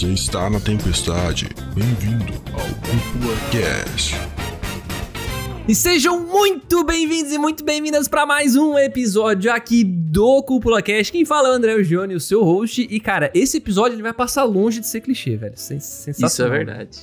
Você está na tempestade. Bem-vindo ao Cúpula Cast. E sejam muito bem-vindos e muito bem-vindas para mais um episódio aqui do Cúpula Cast. Quem fala é o André Gione, o seu host. E, cara, esse episódio ele vai passar longe de ser clichê, velho. Sens sensacional. Isso é verdade.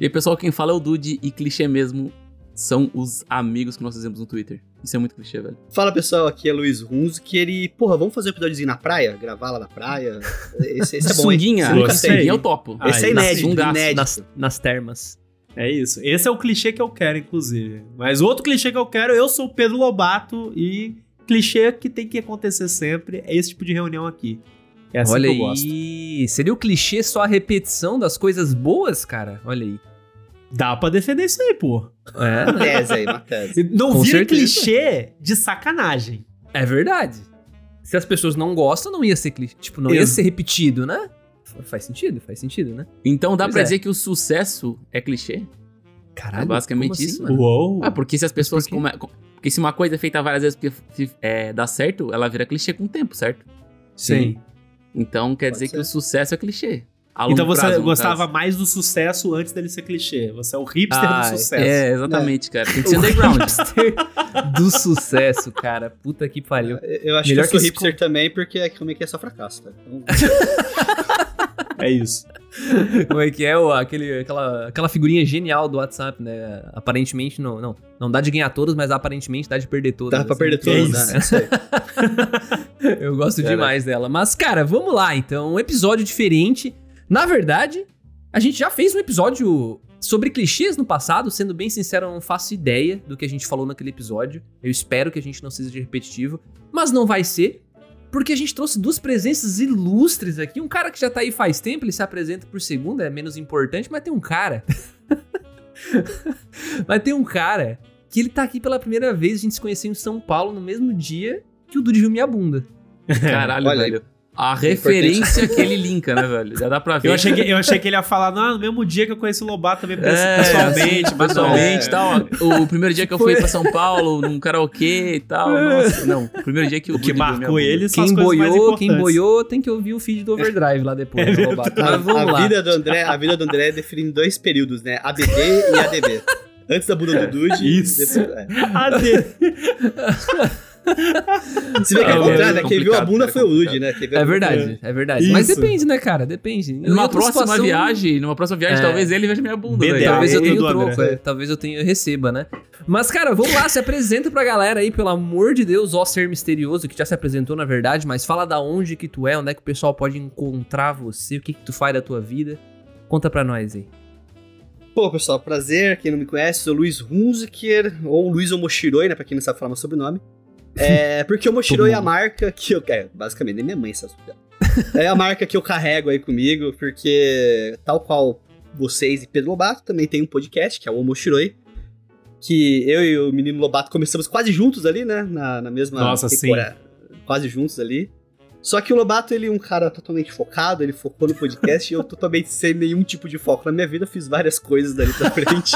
E aí, pessoal, quem fala é o Dude e clichê mesmo são os amigos que nós fazemos no Twitter. Isso é muito clichê, velho. Fala pessoal, aqui é Luiz Runz, que ele, porra, vamos fazer um episódiozinho na praia? Gravar lá na praia? Esse, esse é bom? Sunguinha, sunguinha eu topo. Esse é inédito, sungaço, inédito. Nas, nas termas. É isso. Esse é o clichê que eu quero, inclusive. Mas outro clichê que eu quero, eu sou o Pedro Lobato e clichê que tem que acontecer sempre é esse tipo de reunião aqui. É assim Olha que eu gosto. aí. Seria o clichê só a repetição das coisas boas, cara? Olha aí. Dá pra defender isso aí, pô. É, Uma tese aí, uma tese. Não Com vira certeza. clichê de sacanagem. é verdade. Se as pessoas não gostam, não ia ser clichê. Tipo, não ia Ex- ser repetido, né? Faz sentido, faz sentido, né? Então dá Pois pra é. dizer que o sucesso é clichê? Caralho. É basicamente assim, isso. mano? Uou. Ah, porque se as pessoas... por come- com- Porque se uma coisa é feita várias vezes porque é, dá certo, ela vira clichê com o tempo, certo? Sim. Então quer Pode dizer que ser. o sucesso é clichê. A longo Então você prazo, gostava caso. mais do sucesso antes dele ser clichê. Você é o hipster Ah, do sucesso. É, exatamente, cara. Tem que ser O underground. hipster do sucesso, cara. Puta que pariu. Eu acho Melhor que eu sou que hipster também, porque é como é que é só fracasso, tá? Então, É isso. Como é que é o, aquele, aquela, aquela figurinha genial do WhatsApp, né? Aparentemente não, não, não dá de ganhar todas, mas aparentemente dá de perder todas. dá pra assim. perder que é isso. né? É. Eu gosto demais dela. Mas, cara, vamos lá então. Um episódio diferente. Na verdade, a gente já fez um episódio sobre clichês no passado. Sendo bem sincero, eu não faço ideia do que a gente falou naquele episódio. Eu espero que a gente não seja repetitivo. Mas não vai ser. Porque a gente trouxe duas presenças ilustres aqui. Um cara que já tá aí faz tempo, ele se apresenta por segunda, é menos importante, mas tem um cara. mas tem um cara que ele tá aqui pela primeira vez. A gente se conheceu em São Paulo no mesmo dia que o Dude viu minha bunda. Caralho, Olha velho. A referência que ele linka, né, velho? Já dá pra ver. Eu achei, que, eu achei que ele ia falar, não, no mesmo dia que eu conheci o Lobato também É, pessoalmente, assim, pessoalmente É. e tal. O primeiro dia que eu fui pra São Paulo, num karaokê e tal. Nossa, não. O primeiro dia que o O que marcou ele são as Quem boiou, quem boiou tem que ouvir o feed do Overdrive lá depois. É né, Lobato? Mas A, vamos a lá. vida do André, a vida do André é definida em dois períodos, né? ABD e ADB. Antes da bunda do Dude. Isso. depois- é. Cadê? Se bem que é o contrário, é né? Quem viu a bunda é foi o complicado. né? É verdade, é verdade. Mas Isso. depende, né, cara? Depende. Em Numa próxima situação, viagem, numa próxima viagem, É. talvez ele veja minha bunda, BDA, velho. Talvez eu tenha o troco, André. é. Talvez eu tenha eu receba, né? Mas, cara, vamos lá, se apresenta pra galera aí, pelo amor de Deus, ó ser misterioso, que já se apresentou, na verdade, mas fala da onde que tu é, onde é que o pessoal pode encontrar você, o que que tu faz da tua vida. Conta pra nós aí. Pô, pessoal, prazer. Quem não me conhece, sou Luiz Hunziker, ou Luiz Omoshiroi, né? Pra quem não sabe falar meu sobrenome. É, porque o Omoshiroi é a marca que eu. É, basicamente, nem minha mãe sabe. É a marca que eu carrego aí comigo, porque, tal qual vocês e Pedro Lobato, também tem um podcast, que é o Omoshiroi. Que eu e o menino Lobato começamos quase juntos ali, né? Na, na mesma. Nossa, temporada. Quase juntos ali. Só que o Lobato, ele é um cara totalmente focado, ele focou no podcast e eu totalmente sem nenhum tipo de foco. Na minha vida eu fiz várias coisas dali pra frente.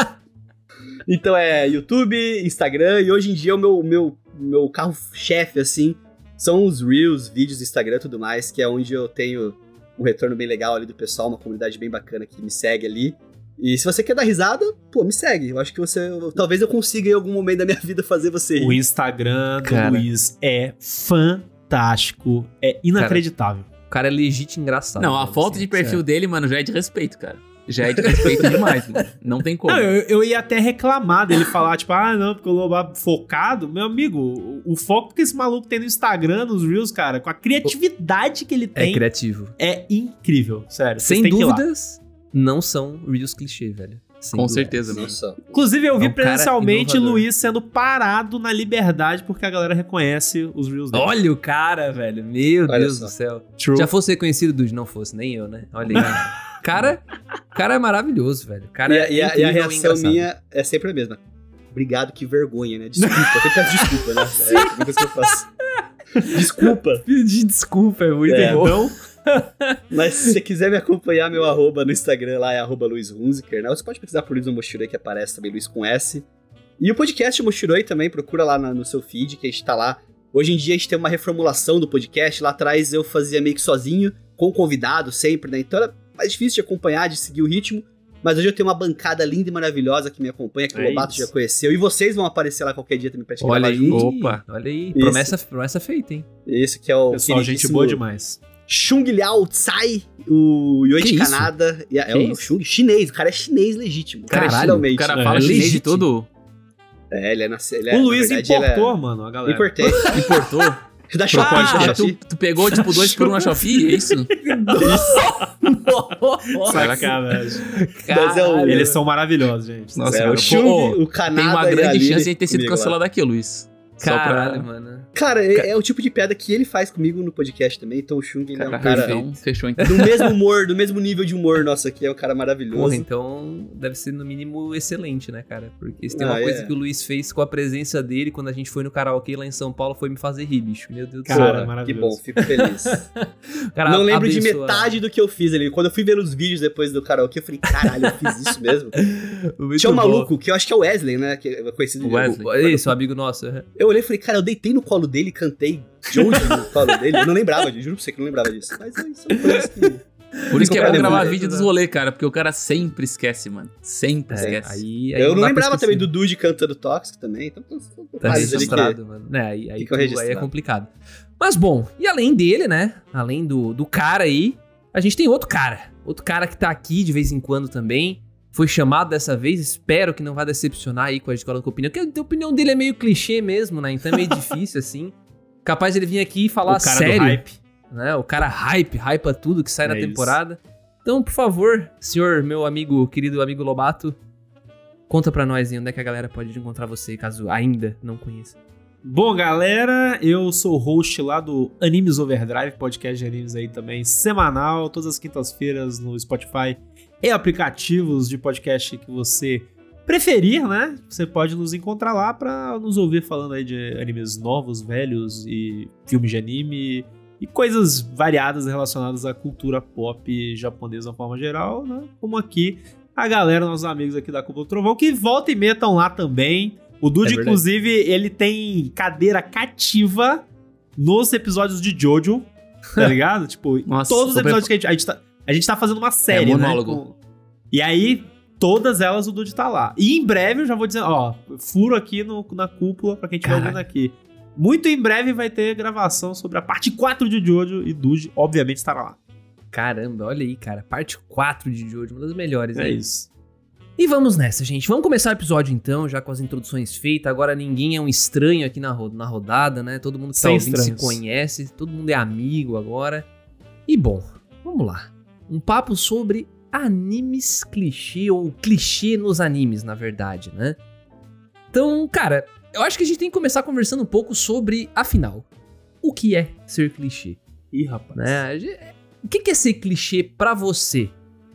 então é YouTube, Instagram e hoje em dia o meu, meu, meu carro-chefe, assim, são os Reels, vídeos do Instagram e tudo mais, que é onde eu tenho um retorno bem legal ali do pessoal, uma comunidade bem bacana que me segue ali. E se você quer dar risada, pô, me segue. Eu acho que você. Talvez eu consiga em algum momento da minha vida fazer você rir. O Instagram do Cara. Luiz é fantástico. É inacreditável. O cara é legítimo engraçado. Não, a foto assim, de perfil sério. dele, mano, já é de respeito, cara. Já é de respeito demais, mano. Não tem como. Não, eu, eu ia até reclamar dele falar, tipo, ah, não, porque o Lobato focado. Meu amigo, o, o foco que esse maluco tem no Instagram, nos Reels, cara, com a criatividade que ele É tem, criativo. é, incrível. Sério. Sem dúvidas, não são Reels clichê, velho. Sem Com dúvidas. certeza, mano. Nossa. Inclusive, eu vi É um presencialmente. Luiz sendo parado na liberdade porque a galera reconhece os Reels dele. Olha o cara, velho. Meu Olha Deus só. do céu. True. Já fosse reconhecido, Dude, não fosse, nem eu, né? Olha aí. cara, cara é maravilhoso, velho. Cara e, é a, e a- e reação minha é sempre a mesma. Obrigado, que vergonha, né? Desculpa, eu sempre peço desculpa, né? É a coisa que eu faço. Desculpa. Pedir desculpa, é muito É, bom. Mas se você quiser me acompanhar, meu arroba no Instagram lá é arroba Luiz Hunziker, né? Você pode pesquisar por Luiz Moshiroi, que aparece também, Luiz com S. E o podcast Moshiroi também, procura lá na- no seu feed, que a gente tá lá. Hoje em dia a gente tem uma reformulação do podcast. Lá atrás eu fazia meio que sozinho, com convidado sempre, né? Então era mais difícil de acompanhar, de seguir o ritmo. Mas hoje eu tenho uma bancada linda e maravilhosa que me acompanha, que É o Lobato isso. já conheceu. E vocês vão aparecer lá qualquer dia também pra gente Olha gravar aí, junto. Opa. olha aí. Isso. Promessa, promessa feita, hein? Esse que é o Pessoal, gente boa demais. Chung Liao Tsai, o Yoi Que de isso? Canadá. E é Que o? Chung chinês, o cara é chinês legítimo. Cara, Caralho, o cara É, fala chinês de legítimo. tudo. É, ele é nascido. Ele é, o na Luiz verdade, importou, mano, a É... galera. Importei. Importou. Da Shopee, Propósito, da Ah, tu, Shopee. tu pegou, tipo, dois por um na Shopee, é isso? Sacanagem. Mas é o- Eles são maravilhosos, gente. Nossa, É, cara, o Chung, o Canadá Tem uma grande chance de ter sido cancelado aqui, Luiz. Caralho, pra... mano. Cara, é, é o tipo de piada que ele faz comigo no podcast também. Então o Chung, ele é um cara então, fechou então. do mesmo humor, do mesmo nível de humor nosso aqui. É um cara Porra, maravilhoso. então deve ser no mínimo excelente, né, cara? Porque se tem uma Ah, coisa é. que o Luiz fez com a presença dele quando a gente foi no karaokê lá em São Paulo foi me fazer rir, bicho. Meu Deus do Cara, céu. que bom, fico feliz. O cara Não lembro de abençoa- metade do que eu fiz ali. Quando eu fui ver os vídeos depois do karaokê, eu falei, caralho, eu fiz isso mesmo. Muito Tinha um maluco, que eu acho que é o Wesley, né? Que é conhecido de- Wesley. Esse, o amigo nosso. Eu olhei e falei, cara, eu deitei no colo dele e cantei Jones no colo dele. Eu não lembrava disso, juro pra você que eu não lembrava disso. Mas é isso, coisas que. Por isso que é bom gravar é vídeo dos rolê, cara, porque o cara sempre esquece, mano. Sempre É, esquece. aí, aí Eu não pra lembrava também do Dude cantando Tóxico também. Então, Tá que- registrado, mano. Né, aí, aí, aí é complicado. Mas bom, e além dele, né? Além do, do cara aí, a gente tem outro cara. Outro cara que tá aqui de vez em quando também. Foi chamado dessa vez, espero que não vá decepcionar aí com a escola com opinião. Porque a opinião dele é meio clichê mesmo, né? Então é meio difícil, assim. Capaz ele vir aqui e falar o cara sério. do hype. né? O cara hype, hypa tudo que sai na É isso. temporada. Então, por favor, senhor, meu amigo, querido amigo Lobato, conta pra nós aí onde é que a galera pode encontrar você, caso ainda não conheça. Bom, galera, eu sou o host lá do Animes Overdrive, podcast de animes aí também, semanal, todas as quintas-feiras no Spotify e aplicativos de podcast que você preferir, né? Você pode nos encontrar lá pra nos ouvir falando aí de animes novos, velhos e filmes de anime e coisas variadas relacionadas à cultura pop japonesa de uma forma geral, né? Como aqui a galera, nossos amigos aqui da Cúpula do Trovão, que volta e meia estão lá também. O Dude, É inclusive, ele tem cadeira cativa nos episódios de Jojo, tá ligado? tipo, Nossa, todos os episódios que a gente, a gente tá... A gente tá fazendo uma série, né? monólogo. Com- E aí, todas elas o Dude tá lá. E em breve, eu já vou dizer, ó, furo aqui no- na cúpula pra quem estiver ouvindo aqui. Muito em breve vai ter gravação sobre a parte 4 de Jojo e Dude, obviamente, estará lá. Caramba, olha aí, cara. Parte 4 de Jojo, uma das melhores. É né? isso. E vamos nessa, gente. Vamos começar o episódio então, já com as introduções feitas. Agora ninguém é um estranho aqui na, ro- na rodada, né? Todo mundo que tá ouvindo estranhos. se conhece, todo mundo é amigo agora. E bom, vamos lá. Um papo sobre animes clichê, ou clichê nos animes, na verdade, né? Então, cara, eu acho que a gente tem que começar conversando um pouco sobre, afinal, o que é ser clichê? Ih, rapaz. né? O que é ser clichê pra você,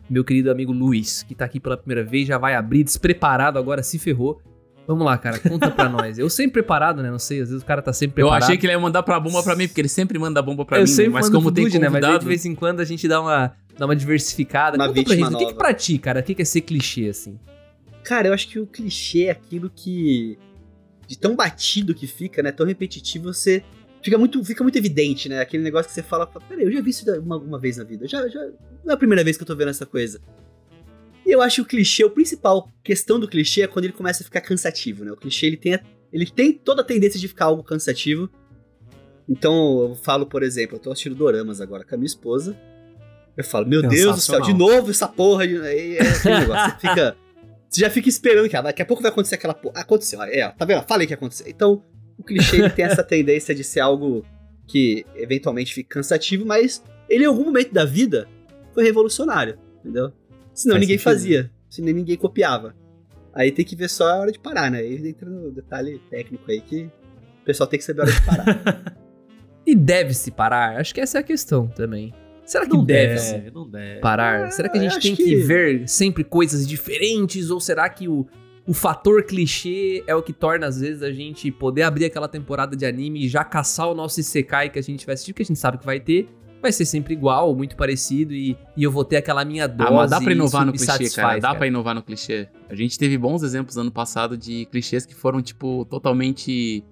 meu querido amigo Luiz, que tá aqui pela primeira vez, já vai abrir despreparado agora, se ferrou. Vamos lá, cara, conta pra nós. Eu sempre preparado, né? Não sei, às vezes o cara tá sempre Eu preparado. achei que ele ia mandar pra bomba pra mim, porque ele sempre manda bomba pra eu mim, né? mas como tem Dude, né? Mas convidado... de vez em quando a gente dá uma, dá uma diversificada. Uma conta pra gente, o que que nova. pra ti, cara? O que que é ser clichê, assim? Cara, eu acho que o clichê é aquilo que. De tão batido que fica, né? Tão repetitivo, você. Fica muito, fica muito evidente, né? Aquele negócio que você fala, peraí, eu já vi isso uma, uma vez na vida. Já, já. Não é a primeira vez que eu tô vendo essa coisa. E eu acho que o clichê, o principal questão do clichê é quando ele começa a ficar cansativo, né? O clichê ele tem, a- ele tem toda a tendência de ficar algo cansativo. Então, eu falo, por exemplo, eu tô assistindo Doramas agora com a minha esposa. Eu falo, meu Deus do céu, de novo essa porra. de- é negócio. Você fica. Você já fica esperando que ah, daqui a pouco vai acontecer aquela porra. Aconteceu, é, tá vendo? Falei que ia acontecer. Então, o clichê tem essa tendência de ser algo que eventualmente fica cansativo, mas ele em algum momento da vida foi revolucionário, entendeu? Senão Faz ninguém sentido. fazia, senão ninguém copiava. Aí tem que ver só a hora de parar, né? Aí entra no detalhe técnico aí que o pessoal tem que saber a hora de parar. E deve-se parar? Acho que essa é a questão também. Será que Não deve-se? deve, não deve. parar? Ah, será que a gente tem que... que- ver sempre coisas diferentes? Ou será que o, o fator clichê é o que torna, às vezes, a gente poder abrir aquela temporada de anime e já caçar o nosso Isekai que a gente vai assistir, que a gente sabe que vai ter? Vai ser sempre igual, ou muito parecido, e, e eu vou ter aquela minha dose Ah, mas dá pra inovar no clichê, satisfaz, cara. Dá pra inovar no clichê. A gente teve bons exemplos ano passado de clichês que foram, tipo, totalmente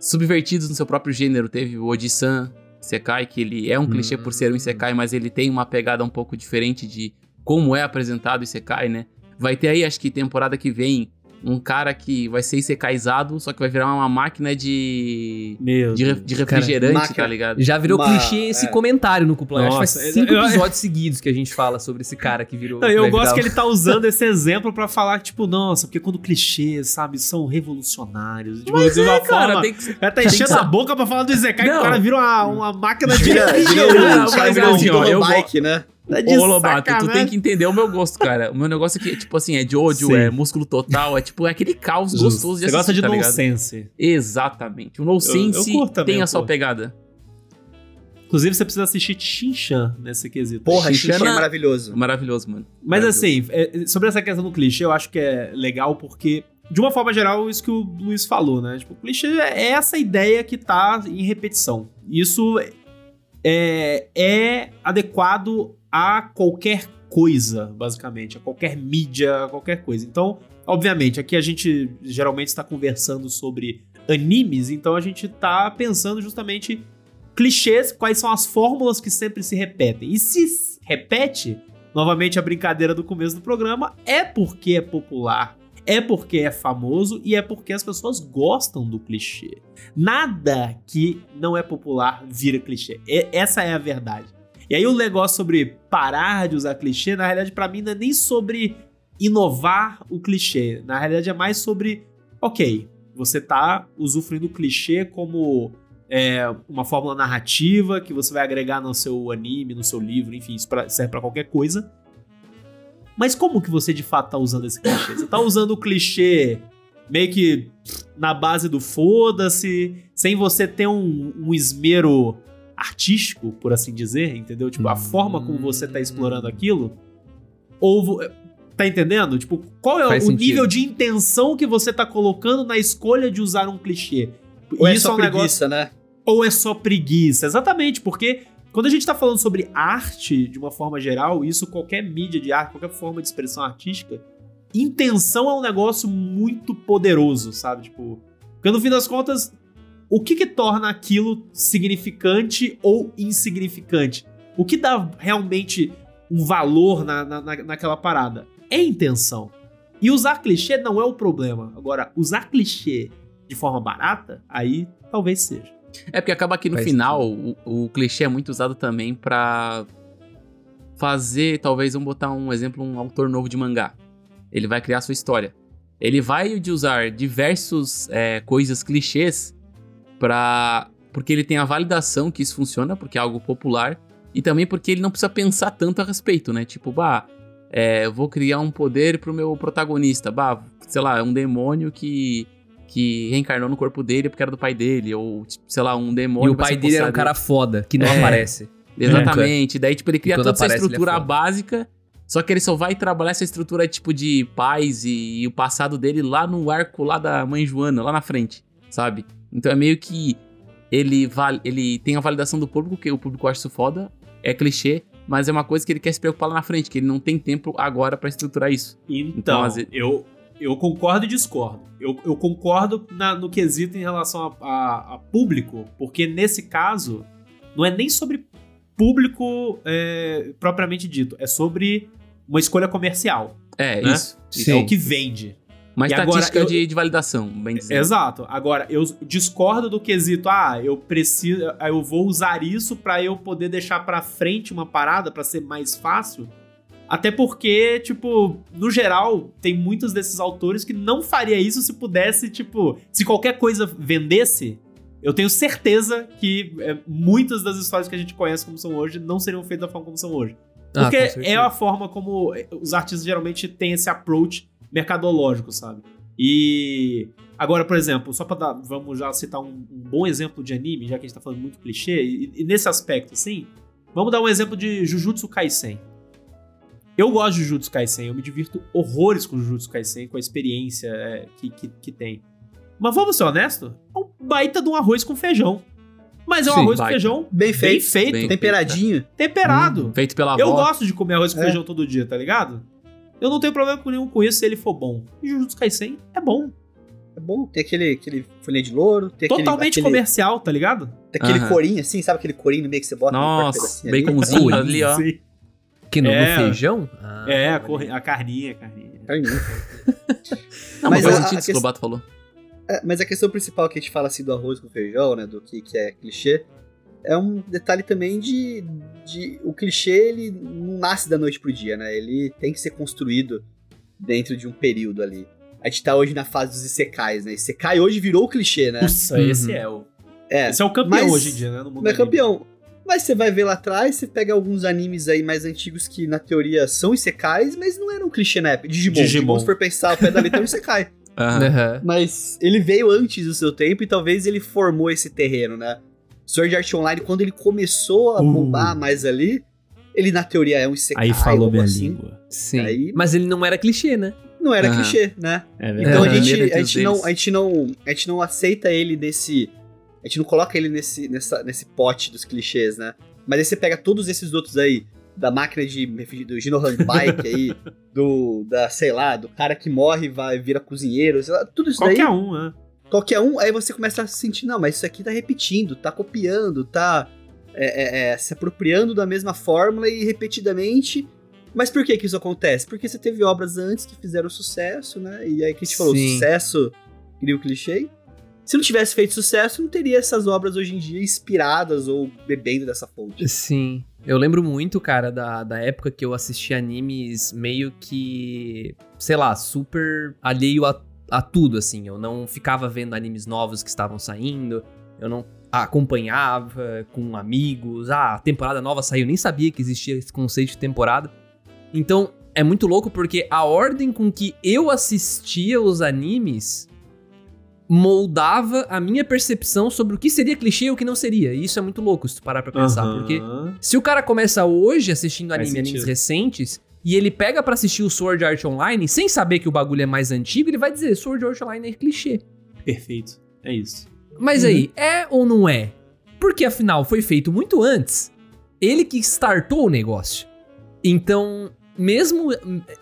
subvertidos no seu próprio gênero. Teve o Oji-san, Sekai, que ele é um clichê por ser um Isekai, mas ele tem uma pegada um pouco diferente de como é apresentado o Isekai, né? Vai ter aí, acho que temporada que vem, um cara que vai ser Isekaizado, só que vai virar uma máquina de. Meu de, de refrigerante, máquina. tá ligado? Já virou Uma- clichê esse é. comentário no Cúpula. Acho que faz cinco eu- eu- episódios seguidos que a gente fala sobre esse cara que virou. Não, eu gosto virar- que ele tá usando esse exemplo pra falar, tipo, nossa, porque quando clichês, sabe, são revolucionários. Tipo, Mas de uma é, cara, forma. tem que cara tá enchendo a boca pra falar do Isekai, que o cara vira uma, uma máquina de refrigerante. cara é o ó, eu bike, né? Tá de Ô, Lobato, tu sacanagem. tem que entender o meu gosto, cara. O meu negócio aqui, tipo assim, é Jojo, Sim. é músculo total, é tipo, é aquele caos Justo. gostoso de Você gosta de tá ligado? nonsense. Exatamente. O nonsense eu curto também, tem eu a sua pegada. Inclusive, você precisa assistir Shinchan nesse quesito. Porra, Xixi é maravilhoso. Maravilhoso, mano. Mas Maravilhoso. assim, é, sobre essa questão do clichê, eu acho que é legal porque, de uma forma geral, isso que o Luiz falou, né? Tipo, o clichê é essa ideia que tá em repetição. Isso é, é adequado a qualquer coisa, basicamente, a qualquer mídia, a qualquer coisa. Então, obviamente, aqui a gente geralmente está conversando sobre animes, então a gente tá pensando justamente clichês, quais são as fórmulas que sempre se repetem. E se repete, novamente a brincadeira do começo do programa, é porque é popular, é porque é famoso e é porque as pessoas gostam do clichê. Nada que não é popular vira clichê. E- essa é a verdade. E aí o negócio sobre parar de usar clichê, na realidade, pra mim, não é nem sobre inovar o clichê. Na realidade, é mais sobre, ok, você tá usufruindo o clichê como é, uma fórmula narrativa que você vai agregar no seu anime, no seu livro, enfim, isso pra- serve pra qualquer coisa. Mas como que você de fato tá usando esse clichê? Você tá usando o clichê meio que na base do foda-se, sem você ter um, um esmero artístico, por assim dizer, entendeu? Tipo, a forma como você tá explorando aquilo. Ou. vo- Tá entendendo? Tipo, qual é Faz o sentido. nível de intenção que você tá colocando na escolha de usar um clichê? Ou é Isso só um negócio preguiça, né? ou é só preguiça? Exatamente, porque quando a gente tá falando sobre arte de uma forma geral, isso qualquer mídia de arte, qualquer forma de expressão artística, intenção é um negócio muito poderoso, sabe? Tipo, porque no fim das contas, o que que torna aquilo significante ou insignificante? O que dá realmente um valor na, na, na- naquela parada? É intenção. E usar clichê não é o problema. Agora, usar clichê de forma barata, aí talvez seja. É porque acaba que no Faz final o, o clichê é muito usado também pra fazer, talvez, vamos botar um exemplo, um autor novo de mangá. Ele vai criar sua história. Ele vai de usar diversos é, coisas clichês pra. Porque ele tem a validação que isso funciona, porque é algo popular, e também porque ele não precisa pensar tanto a respeito, né? Tipo, bah, é, vou criar um poder pro meu protagonista, bah, sei lá, é um demônio que que reencarnou no corpo dele porque era do pai dele, ou, tipo, sei lá, um E demônio. o vai pai dele era um cara foda, que não É. aparece. Exatamente. Daí, tipo, ele cria toda essa aparece, ele é estrutura foda. básica, só que ele só vai trabalhar essa estrutura, tipo, de paz e, e o passado dele lá no arco lá da mãe Joana, lá na frente, sabe? Então é meio que ele, val ele tem a validação do público, que o público acha isso foda, é clichê, mas é uma coisa que ele quer se preocupar lá na frente, que ele não tem tempo agora pra estruturar isso. Então, Então, eu, eu concordo e discordo. Eu, eu concordo na- no quesito em relação a, a- a público, porque nesse caso, não é nem sobre público é, propriamente dito, é sobre uma escolha comercial. É, Né? isso. Sim. É o que vende. Uma E estatística eu- de, de validação, bem dizendo. Exato. Agora, eu discordo do quesito, ah, eu preciso, eu vou usar isso pra eu poder deixar pra frente uma parada pra ser mais fácil. Até porque, tipo, no geral, tem muitos desses autores que não faria isso se pudesse, tipo, se qualquer coisa vendesse, eu tenho certeza que é, muitas das histórias que a gente conhece como são hoje não seriam feitas da forma como são hoje. Ah, Porque certeza. é a forma como os artistas geralmente têm esse approach mercadológico, sabe? E agora, por exemplo, só pra dar, vamos já citar um, um bom exemplo de anime, já que a gente tá falando muito clichê, e, e nesse aspecto, assim, vamos dar um exemplo de Jujutsu Kaisen. Eu gosto de Jujutsu Kaisen, eu me divirto horrores com Jujutsu Kaisen, com a experiência é, que, que, que tem. Mas vamos ser honestos, é um baita de um arroz com feijão. Mas é um Sim, arroz com baita. feijão Bem bem feito, feito, bem- temperadinho. temperado. Feito pela Eu avó. gosto de comer arroz com É. feijão todo dia, tá ligado? Eu não tenho problema nenhum com isso se ele for bom. E Jujutsu Kaisen é bom. É bom, tem aquele, aquele folhinha de louro, Totalmente aquele, comercial, tá ligado? tem aquele Aham. corinho assim, sabe aquele corinho no meio que você bota? no Nossa, ali? baconzinho Corinho, ali, ó. sim. Que no, no É. feijão? Ah, é, a, a carninha, a carninha. Carninha. Não, Mas mas faz a- sentido isso que o questão- Lobato falou. É, mas a questão principal que a gente fala assim do arroz com feijão, né? Do que, que é clichê, é um detalhe também de, de. O clichê, ele não nasce da noite pro dia, né? Ele tem que ser construído dentro de um período ali. A gente tá hoje na fase dos Isekais, né? Isekai hoje virou o clichê, né? Nossa, Uhum. esse é o. É. Esse é o campeão mas- hoje em dia, né? No mundo Não é campeão. Mas você vai ver lá atrás, você pega alguns animes aí mais antigos que, na teoria, são Isekais, mas não eram clichê na época. Digimon. Digimon. Digimon, se for pensar, o pé da letra é um Isekai. Aham. Mas ele veio antes do seu tempo e talvez ele formou esse terreno, né? Sword Art Online, quando ele começou a Uh. bombar mais ali, ele na teoria é um Isekai. Aí falou minha assim. língua. Sim. Aí- Mas ele não era clichê, né? Não era Aham. clichê, né? É Então verdade. a, Aham. gente, a, gente não, a, gente não, a gente não aceita ele nesse. A gente não coloca ele nesse, nessa, nesse pote dos clichês, né? Mas aí você pega todos esses outros aí, da máquina de. do Ginohan Bike aí, do. da, sei lá, do cara que morre e vai vira cozinheiro, sei lá, tudo isso daí. Qualquer um, né? Qualquer um, aí você começa a se sentir, não, mas isso aqui tá repetindo, tá copiando, tá é, é, é, se apropriando da mesma fórmula e repetidamente. Mas por que que isso acontece? Porque você teve obras antes que fizeram sucesso, né? E aí que a gente falou, Sim. sucesso cria o clichê. Se não tivesse feito sucesso, não teria essas obras hoje em dia inspiradas ou bebendo dessa fonte. Sim. Eu lembro muito, cara, da, da época que eu assisti animes meio que, sei lá, super alheio a, a tudo, assim. Eu não ficava vendo animes novos que estavam saindo, eu não acompanhava com amigos. Ah, a temporada nova saiu, eu nem sabia que existia esse conceito de temporada. Então, é muito louco porque a ordem com que eu assistia os animes moldava a minha percepção sobre o que seria clichê e o que não seria. E isso é muito louco se tu parar pra pensar, Aham. porque se o cara começa hoje assistindo anime, animes recentes, e ele pega pra assistir o Sword Art Online, sem saber que o bagulho é mais antigo, ele vai dizer, Sword Art Online é clichê. Perfeito. É isso. Mas Uhum. aí, é ou não é? Porque afinal foi feito muito antes. Ele que startou o negócio. Então, mesmo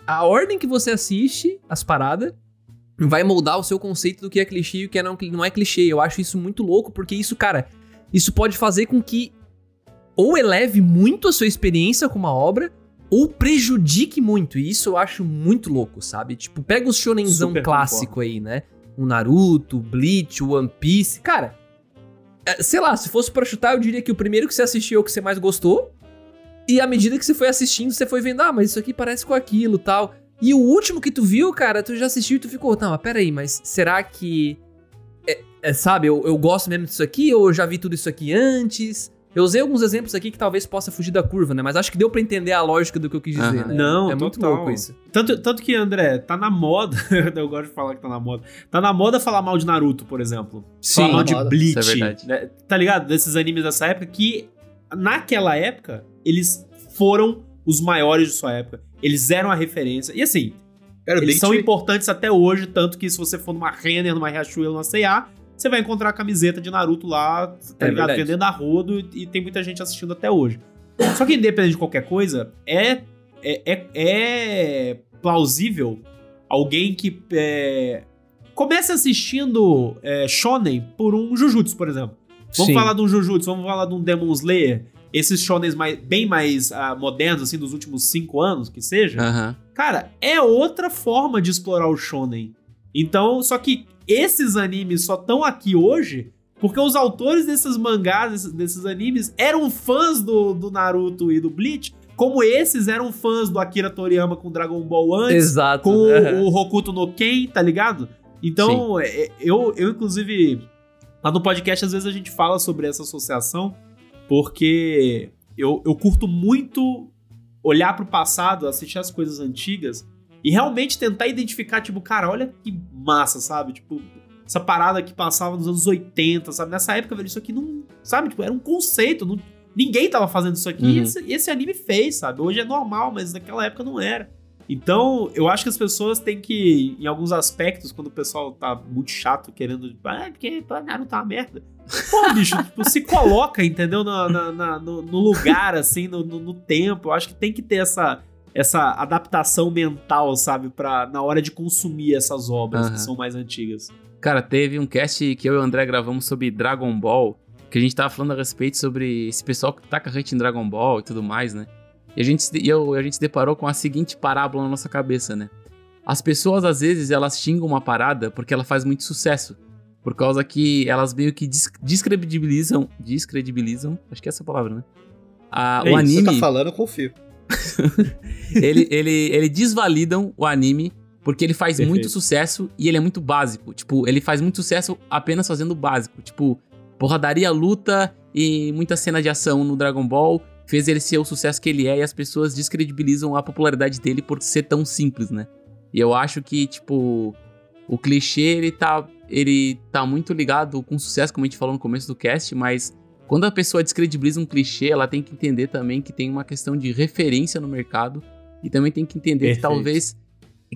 a ordem que você assiste as paradas vai moldar o seu conceito do que é clichê e o que é não, não é clichê. Eu acho isso muito louco, porque isso, cara, isso pode fazer com que ou eleve muito a sua experiência com uma obra, ou prejudique muito. E isso eu acho muito louco, sabe? Tipo, pega os shonenzão Super clássico aí, né? O Naruto, o Bleach, o One Piece. Cara, é, sei lá, se fosse pra chutar, eu diria que o primeiro que você assistiu é o que você mais gostou. E à medida que você foi assistindo, você foi vendo, ah, mas isso aqui parece com aquilo tal. E o último que tu viu, cara, tu já assistiu e tu ficou, tá, mas peraí, mas será que. É, é, sabe, eu, eu gosto mesmo disso aqui, ou eu já vi tudo isso aqui antes? Eu usei alguns exemplos aqui que talvez possa fugir da curva, né? Mas acho que deu pra entender a lógica do que eu quis dizer, Aham. né? Não, é muito total. louco isso. Tanto, tanto que, André, tá na moda. eu gosto de falar que tá na moda. Tá na moda falar mal de Naruto, por exemplo. Sim, falar mal de moda. Bleach. Isso é verdade. né? Tá ligado? Desses animes dessa época que, naquela época, eles foram os maiores de sua época. Eles eram a referência. E assim, Cara, eles Bleach- são importantes até hoje, tanto que se você for numa Renner, numa Riachuelo, numa C&A, você vai encontrar a camiseta de Naruto lá, tá É ligado? verdade. Vendendo a rodo e, tem muita gente assistindo até hoje. Só que independente de qualquer coisa, é, é, é, é plausível alguém que é, comece assistindo é, Shonen por um Jujutsu, por exemplo. Vamos Sim. falar de um Jujutsu, vamos falar de um Demon Slayer, esses shonens mais, bem mais ah, modernos, assim, dos últimos cinco anos, que seja. Cara, é outra forma de explorar o shonen. Então, só que esses animes só estão aqui hoje porque os autores desses mangás, desses, desses animes, eram fãs do, do Naruto e do Bleach, como esses eram fãs do Akira Toriyama com Dragon Ball antes, Exato. com Aham. o Hokuto no Ken, tá ligado? Então, é- eu, eu, inclusive, lá no podcast, às vezes a gente fala sobre essa associação, porque eu, eu curto muito olhar pro passado, assistir as coisas antigas e realmente tentar identificar, tipo, cara, olha que massa, sabe? Tipo, essa parada que passava nos anos 80, sabe? Nessa época, velho, isso aqui não. Sabe? Tipo, era um conceito. Não, ninguém tava fazendo isso aqui e Uhum. esse, esse anime fez, sabe? Hoje é normal, mas naquela época não era. Então, eu acho que as pessoas têm que, em alguns aspectos, quando o pessoal tá muito chato querendo. tipo, Ah, porque Naruto tá uma merda. Pô, bicho, tipo, se coloca, entendeu? Na, na- na- no, no lugar, assim, no, no, no tempo. Eu acho que tem que ter essa, essa adaptação mental, sabe? Pra, na hora de consumir essas obras Aham. que são mais antigas. Cara, teve um cast que eu e o André gravamos sobre Dragon Ball, que a gente tava falando a respeito sobre esse pessoal que taca hate em Dragon Ball e tudo mais, né? E a gente, se- e eu- a gente se deparou com a seguinte parábola na nossa cabeça, né? As pessoas, às vezes, elas xingam uma parada porque ela faz muito sucesso. Por causa que elas meio que descredibilizam. Descredibilizam. Acho que é essa a palavra, né? Ah, É o isso, Você anime. tá falando, eu confio. ele, ele, ele desvalidam o anime porque ele faz Perfeito. muito sucesso e ele é muito básico. Tipo, ele faz muito sucesso apenas fazendo o básico. Tipo, porradaria, luta e muita cena de ação no Dragon Ball fez ele ser o sucesso que ele é e as pessoas descredibilizam a popularidade dele por ser tão simples, né? E eu acho que, tipo, o clichê, ele tá, ele tá muito ligado com o sucesso, como a gente falou no começo do cast, mas quando a pessoa descredibiliza um clichê, ela tem que entender também que tem uma questão de referência no mercado e também tem que entender Perfeito. que talvez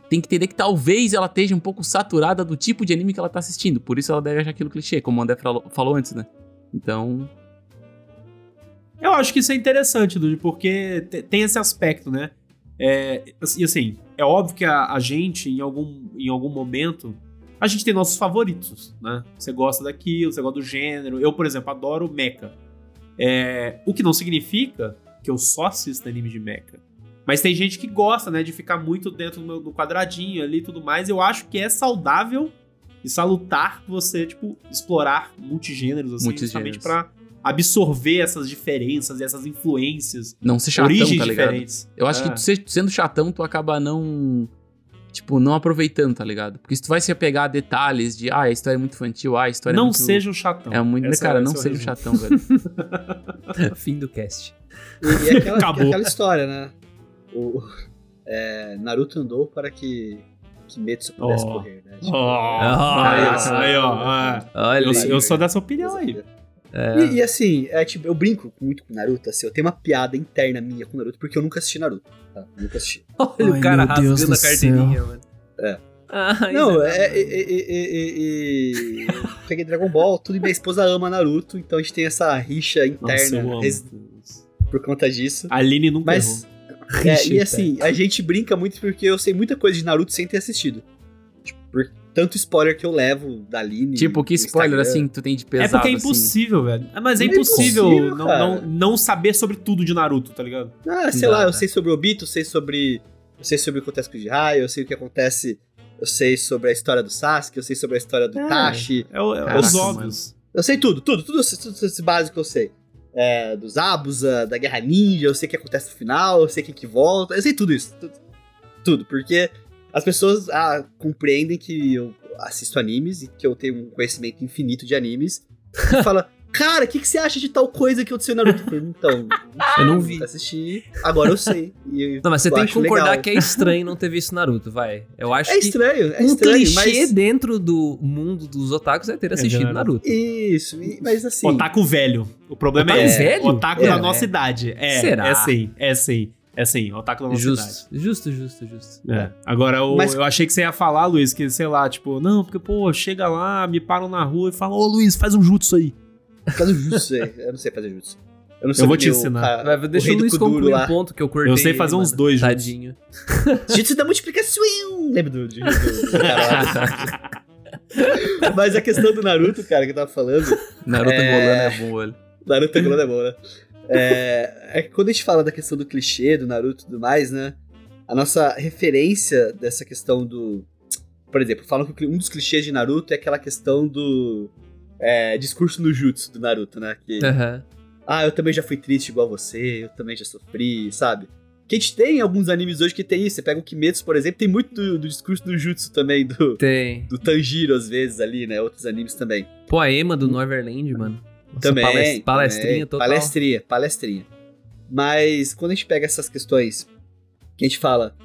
tem que entender que talvez ela esteja um pouco saturada do tipo de anime que ela tá assistindo, por isso ela deve achar aquilo clichê, como o André falou, falou antes, né? Então, Eu acho que isso é interessante, Dude, porque te- tem esse aspecto, né? É, e assim, é óbvio que a, a gente, em algum, em algum momento, a gente tem nossos favoritos, né? Você gosta daquilo, você gosta do gênero. Eu, por exemplo, adoro mecha. É, o que não significa que eu só assisto anime de mecha. Mas tem gente que gosta, né, de ficar muito dentro do, meu- do quadradinho ali e tudo mais. Eu acho que é saudável e salutar você, tipo, explorar multigêneros, assim, Multigêneros. justamente pra absorver essas diferenças e essas influências, não ser chatão, origens tá ligado? diferentes. Eu acho É. que se- sendo chatão, tu acaba não. Tipo, não aproveitando, tá ligado? Porque se tu vai se apegar a detalhes de, ah, a história é muito infantil, ah, a história é não muito. seja um chatão. É muito. Essa- cara, não esse é o seja um chatão, velho. Fim do cast. E, e aquela, Acabou. aquela história, né? O, é, Naruto andou para que Kimetsu pudesse Oh. correr, né? Tipo, Ah, aí, ó, isso. aí, ó. Olha Eu, eu sou dessa opinião aí. É. E, e assim, é, tipo, eu brinco muito com Naruto, assim, eu tenho uma piada interna minha com Naruto, porque eu nunca assisti Naruto, tá? Eu nunca assisti. Olha Ai, o cara rasgando a carteirinha, mano. É. Ah, Não, isso é, é, é, é, é, é- eu peguei Dragon Ball, tudo e minha esposa ama Naruto, então a gente tem essa rixa Nossa, interna amo. res- por conta disso. A Aline nunca Mas, errou. é, Rixa e assim, a gente brinca muito porque eu sei muita coisa de Naruto sem ter assistido. Tanto spoiler que eu levo da Aline. tipo, que spoiler Instagram. assim tu tem de É pesado porque é assim? impossível, velho. É, Mas é é impossível, impossível, não, não, não saber sobre tudo de Naruto, tá ligado? Ah, sei Não lá, eu né? sei sobre o Obito, eu sei sobre. Eu sei sobre o que acontece com o Jiraiya, eu sei o que acontece. Eu sei sobre a história do Sasuke, eu sei sobre a história do É. Itachi. É, é os óbvios. Eu sei tudo, tudo, tudo, tudo, tudo esse básico eu sei. É, dos Abusa, da Guerra Ninja, eu sei o que acontece no final, eu sei quem que volta, eu sei tudo isso. Tudo, tudo, porque as pessoas ah, compreendem que eu assisto animes e que eu tenho um conhecimento infinito de animes. E fala, cara, o que, que você acha de tal coisa que aconteceu em Naruto? Eu falei, então, Eu não vi. assisti, agora eu sei. E Não, mas você eu tem que concordar legal. que é estranho não ter visto Naruto, vai. Eu acho É que estranho, é um estranho, clichê mas... dentro do mundo dos otakus é ter assistido verdade. Naruto. Isso, e- mas assim... Otaku velho. O problema Otaku é velho? Otaku É, da nossa idade. É, Será? é sim, é sim. É sim, otaku da nossa idade. Justo, justo, justo, justo. É. Agora, o- Mas- eu achei que você ia falar, Luiz, que sei lá, tipo, não, porque, pô, chega lá, me param na rua e falam, ô Luiz, faz um jutsu aí. Fazer jutsu, é. eu não sei fazer jutsu. Eu, não sei Eu vou te o ensinar. cara- Vai, deixa o do Luiz concluir lá. o ponto que eu cortei. Eu sei fazer uns mano. dois juntos. Tadinho. Jutsu da multiplicação! Lembra do, do, do cara? Mas a questão do Naruto, cara, que eu tava falando, Naruto É. Golano é bom, velho. Naruto Golano é bom, né? É, é que quando a gente fala da questão do clichê, do Naruto e tudo mais, né? A nossa referência dessa questão do. Por exemplo, falam que um dos clichês de Naruto é aquela questão do. é, discurso no jutsu do Naruto, né? Que, Aham. ah, eu também já fui triste igual você, eu também já sofri, sabe? Que a gente tem alguns animes hoje que tem isso. Você pega o Kimetsu, por exemplo, tem muito do, do discurso do jutsu também, do, Tem. do Tanjiro, às vezes, ali, né? Outros animes também. Poema do Neverland, mano. Também. palest- palestrinha também. total. Palestrinha, palestrinha. Mas quando a gente pega essas questões que a gente fala,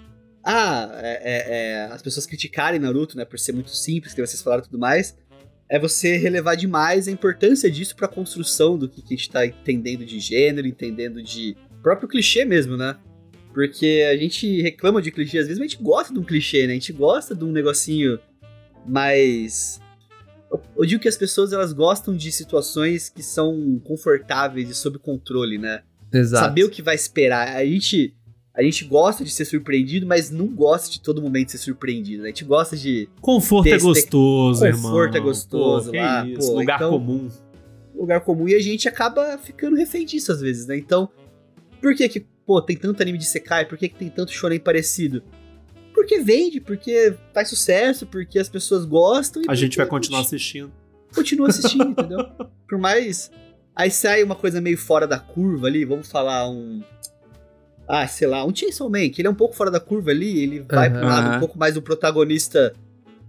ah, é, é, é, as pessoas criticarem Naruto, né, por ser muito simples, que vocês falaram e tudo mais, é você relevar demais a importância disso pra construção do que, que a gente tá entendendo de gênero, entendendo de próprio clichê mesmo, né? Porque a gente reclama de clichê às vezes, mas a gente gosta de um clichê, né? A gente gosta de um negocinho mais eu- digo que as pessoas elas gostam de situações que são confortáveis e sob controle, né? Exato. Saber o que vai esperar. A gente, a gente gosta de ser surpreendido, mas não gosta de todo momento ser surpreendido. né? A gente gosta de Conforto Ter é gostoso, irmão. Conforto é gostoso Pô, lá, pô, lugar então- comum. lugar comum e a gente acaba ficando refém disso às vezes, né? Então, por que que pô, tem tanto anime de Sekai, por que, que tem tanto shonen parecido? Porque vende, porque faz sucesso, porque as pessoas gostam. e A gente vai continuar assistindo. continua assistindo, entendeu? Por mais. Aí sai uma coisa meio fora da curva ali, vamos falar um. Ah, sei lá, um Chainsaw Man, que ele é um pouco fora da curva ali, ele vai pro lado um pouco mais do protagonista.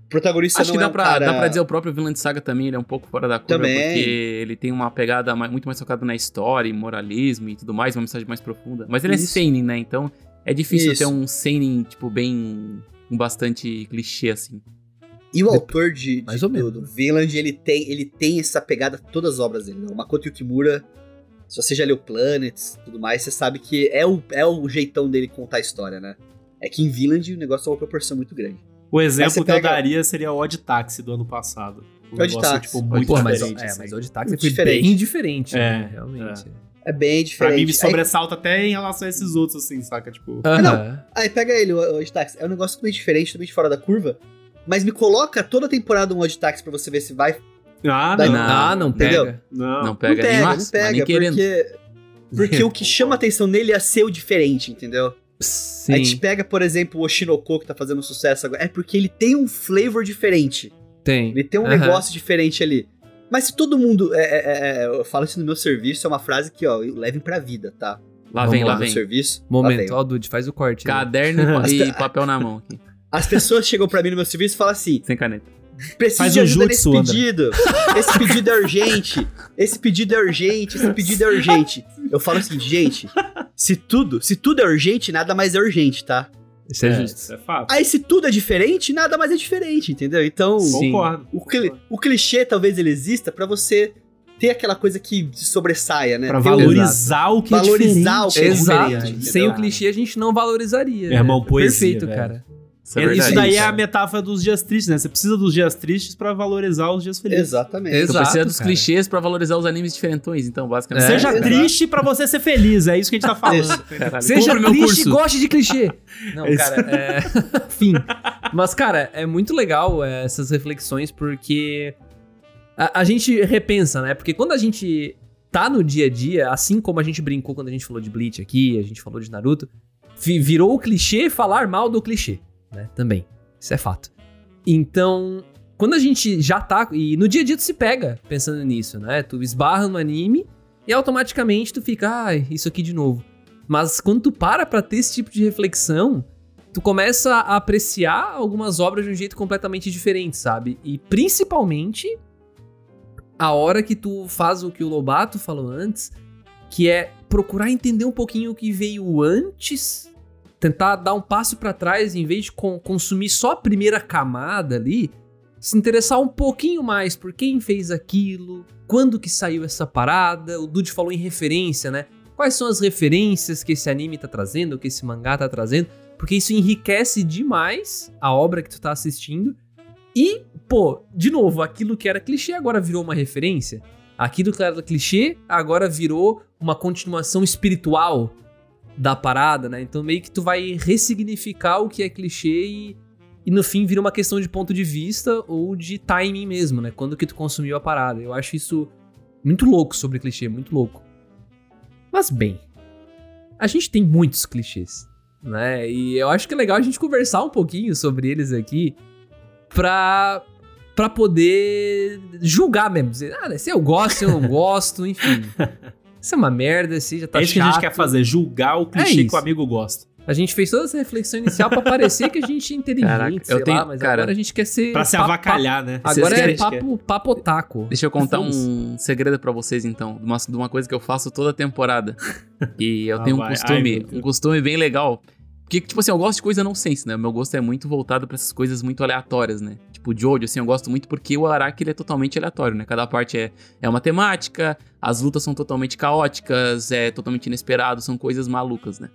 Protagonista Acho não que é dá, um pra, cara... dá pra dizer o próprio Vinland Saga também, ele é um pouco fora da curva, Também. porque ele tem uma pegada mais- muito mais focada na história, moralismo e tudo mais, uma mensagem mais profunda. Mas ele Isso. é seinen, né? Então é difícil Isso. ter um seinen, tipo, bem... com bastante clichê, assim. E o autor de, de- Mais ou menos, do né? Vinland, ele tem, ele tem essa pegada em todas as obras dele. Né? O Makoto Yukimura, se você já leu Planets e tudo mais, você sabe que é o, é o jeitão dele contar a história, né? É que em Vinland o negócio é uma proporção muito grande. O exemplo você que eu pega- daria seria o Odd Taxi do ano passado. Um Odd negócio, Taxi. tipo, muito Pô, mas, diferente. é, assim. mas o de táxi Muito foi diferente. bem diferente, É, né? Realmente. É bem Pra diferente. mim, me Aí- sobressalta até em relação a esses outros, assim, saca? Tipo, Aham. Aí pega ele, o Taxi. É um negócio totalmente diferente, totalmente fora da curva. Mas me coloca toda a temporada um Odd Taxi pra você ver se vai. ah, não. Ah, não Entendeu? pega. Não. Não pega, não pega, não pega, mas nem querendo. porque. Porque o que chama atenção nele é ser o diferente, entendeu? Sim. A gente pega, por exemplo, o Oshinoko, que tá fazendo sucesso agora. É porque ele tem um flavor diferente. Tem. Ele tem um negócio diferente ali. Mas se todo mundo. é, é, é, eu falo isso no meu serviço, é uma frase que, ó, levem pra vida, tá? Lá Vamos vem, lá no vem. serviço. lá Momento, vem. ó, Dude, faz o corte. Caderno e, e papel na mão aqui, As pessoas chegam pra mim no meu serviço e falam assim: sem caneta. preciso Faz de um ajuda jutsu, nesse André. pedido. Esse pedido é urgente. Esse pedido é urgente. Esse pedido é urgente. Eu falo o seguinte, gente. Se tudo, se tudo é urgente, nada mais é urgente, tá? Isso é, É, justo. isso é fato. Aí se tudo é diferente, nada mais é diferente, entendeu? Então, Sim. Concordo. o, cli- o clichê talvez ele exista pra você ter aquela coisa que sobressaia, né? Pra o- valorizar o que Valorizar é o diferente. que é Exato. diferente, Sem o clichê a gente não valorizaria. Meu irmão, né? poesia, Perfeito, velho. cara. Isso é Isso daí é a metáfora dos dias tristes, né? Você precisa dos dias tristes pra valorizar os dias felizes. Exatamente. Exato. Tu precisa dos cara. clichês pra valorizar os animes diferentões, então, basicamente. É, Seja exato. triste pra você ser feliz, é isso que a gente tá falando. Caralho. Seja triste e goste de clichê. Não, É isso. cara, é... Fim. Mas, cara, é muito legal é, essas reflexões porque a, a gente repensa, né? Porque quando a gente tá no dia a dia, assim como a gente brincou quando a gente falou de Bleach aqui, a gente falou de Naruto, vi- virou o clichê falar mal do clichê, né? Também. Isso é fato. Então, quando a gente já tá. E no dia a dia tu se pega pensando nisso, né? Tu esbarra no anime e automaticamente tu fica, ai, isso aqui de novo. Mas quando tu para pra ter esse tipo de reflexão, tu começa a apreciar algumas obras de um jeito completamente diferente, sabe? E principalmente a hora que tu faz o que o Lobato falou antes, que é procurar entender um pouquinho o que veio antes, tentar dar um passo pra trás em vez de con- consumir só a primeira camada ali, se interessar um pouquinho mais por quem fez aquilo, quando que saiu essa parada, o Dude falou em referência, né? Quais são as referências que esse anime tá trazendo, que esse mangá tá trazendo, porque isso enriquece demais a obra que tu tá assistindo. E, pô, de novo, aquilo que era clichê agora virou uma referência. Aquilo que era clichê agora virou uma continuação espiritual da parada, né? Então meio que tu vai ressignificar o que é clichê e, e no fim vira uma questão de ponto de vista ou de timing mesmo, né? Quando que tu consumiu a parada. Eu acho isso muito louco sobre clichê, muito louco. Mas bem, a gente tem muitos clichês, né? E eu acho que é legal a gente conversar um pouquinho sobre eles aqui pra, pra poder julgar mesmo. Dizer, ah, se eu gosto, se eu não gosto, enfim. Isso é uma merda, se já tá é isso que a gente chato. quer fazer, julgar o clichê isso. que o amigo gosta. A gente fez toda essa reflexão inicial pra parecer que a gente é inteligente, Caraca, eu lá, tenho- mas cara, agora a gente quer ser... Pra se papo- avacalhar, né? Agora Vocês é papo, papo otaku. Deixa eu contar um segredo pra vocês, então. De uma, de uma coisa que eu faço toda temporada. E eu Ah, tenho um vai. Ai, costume, Deus. um costume bem legal. Porque, tipo assim, eu gosto de coisa não sense, né? Meu gosto é muito voltado pra essas coisas muito aleatórias, né? Tipo, Jojo, assim, eu gosto muito porque o Araki, ele é totalmente aleatório, né? Cada parte é, é uma temática, as lutas são totalmente caóticas, é totalmente inesperado, são coisas malucas, né?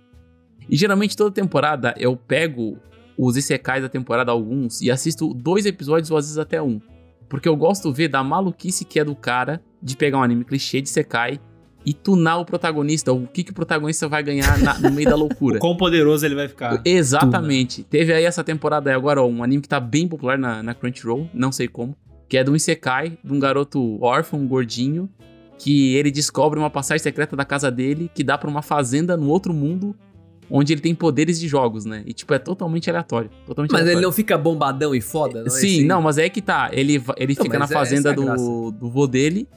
E geralmente toda temporada eu pego os Isekais da temporada, alguns, e assisto dois episódios ou às vezes até um. Porque eu gosto de ver da maluquice que é do cara de pegar um anime clichê de Sekai e tunar o protagonista, o que, que o protagonista vai ganhar na- no meio da loucura. Quão poderoso ele vai ficar. Exatamente. Teve aí essa temporada aí agora, ó, um anime que tá bem popular na, na Crunchyroll, não sei como, que é de um Isekai, de um garoto órfão, gordinho, que ele descobre uma passagem secreta da casa dele que dá pra uma fazenda no outro mundo onde ele tem poderes de jogos, né? E tipo, é totalmente aleatório. Totalmente Mas ele aleatório. não fica bombadão e foda, não é Sim, assim? não, mas é que tá. Ele, ele Não, fica na é- fazenda é do, do vô dele.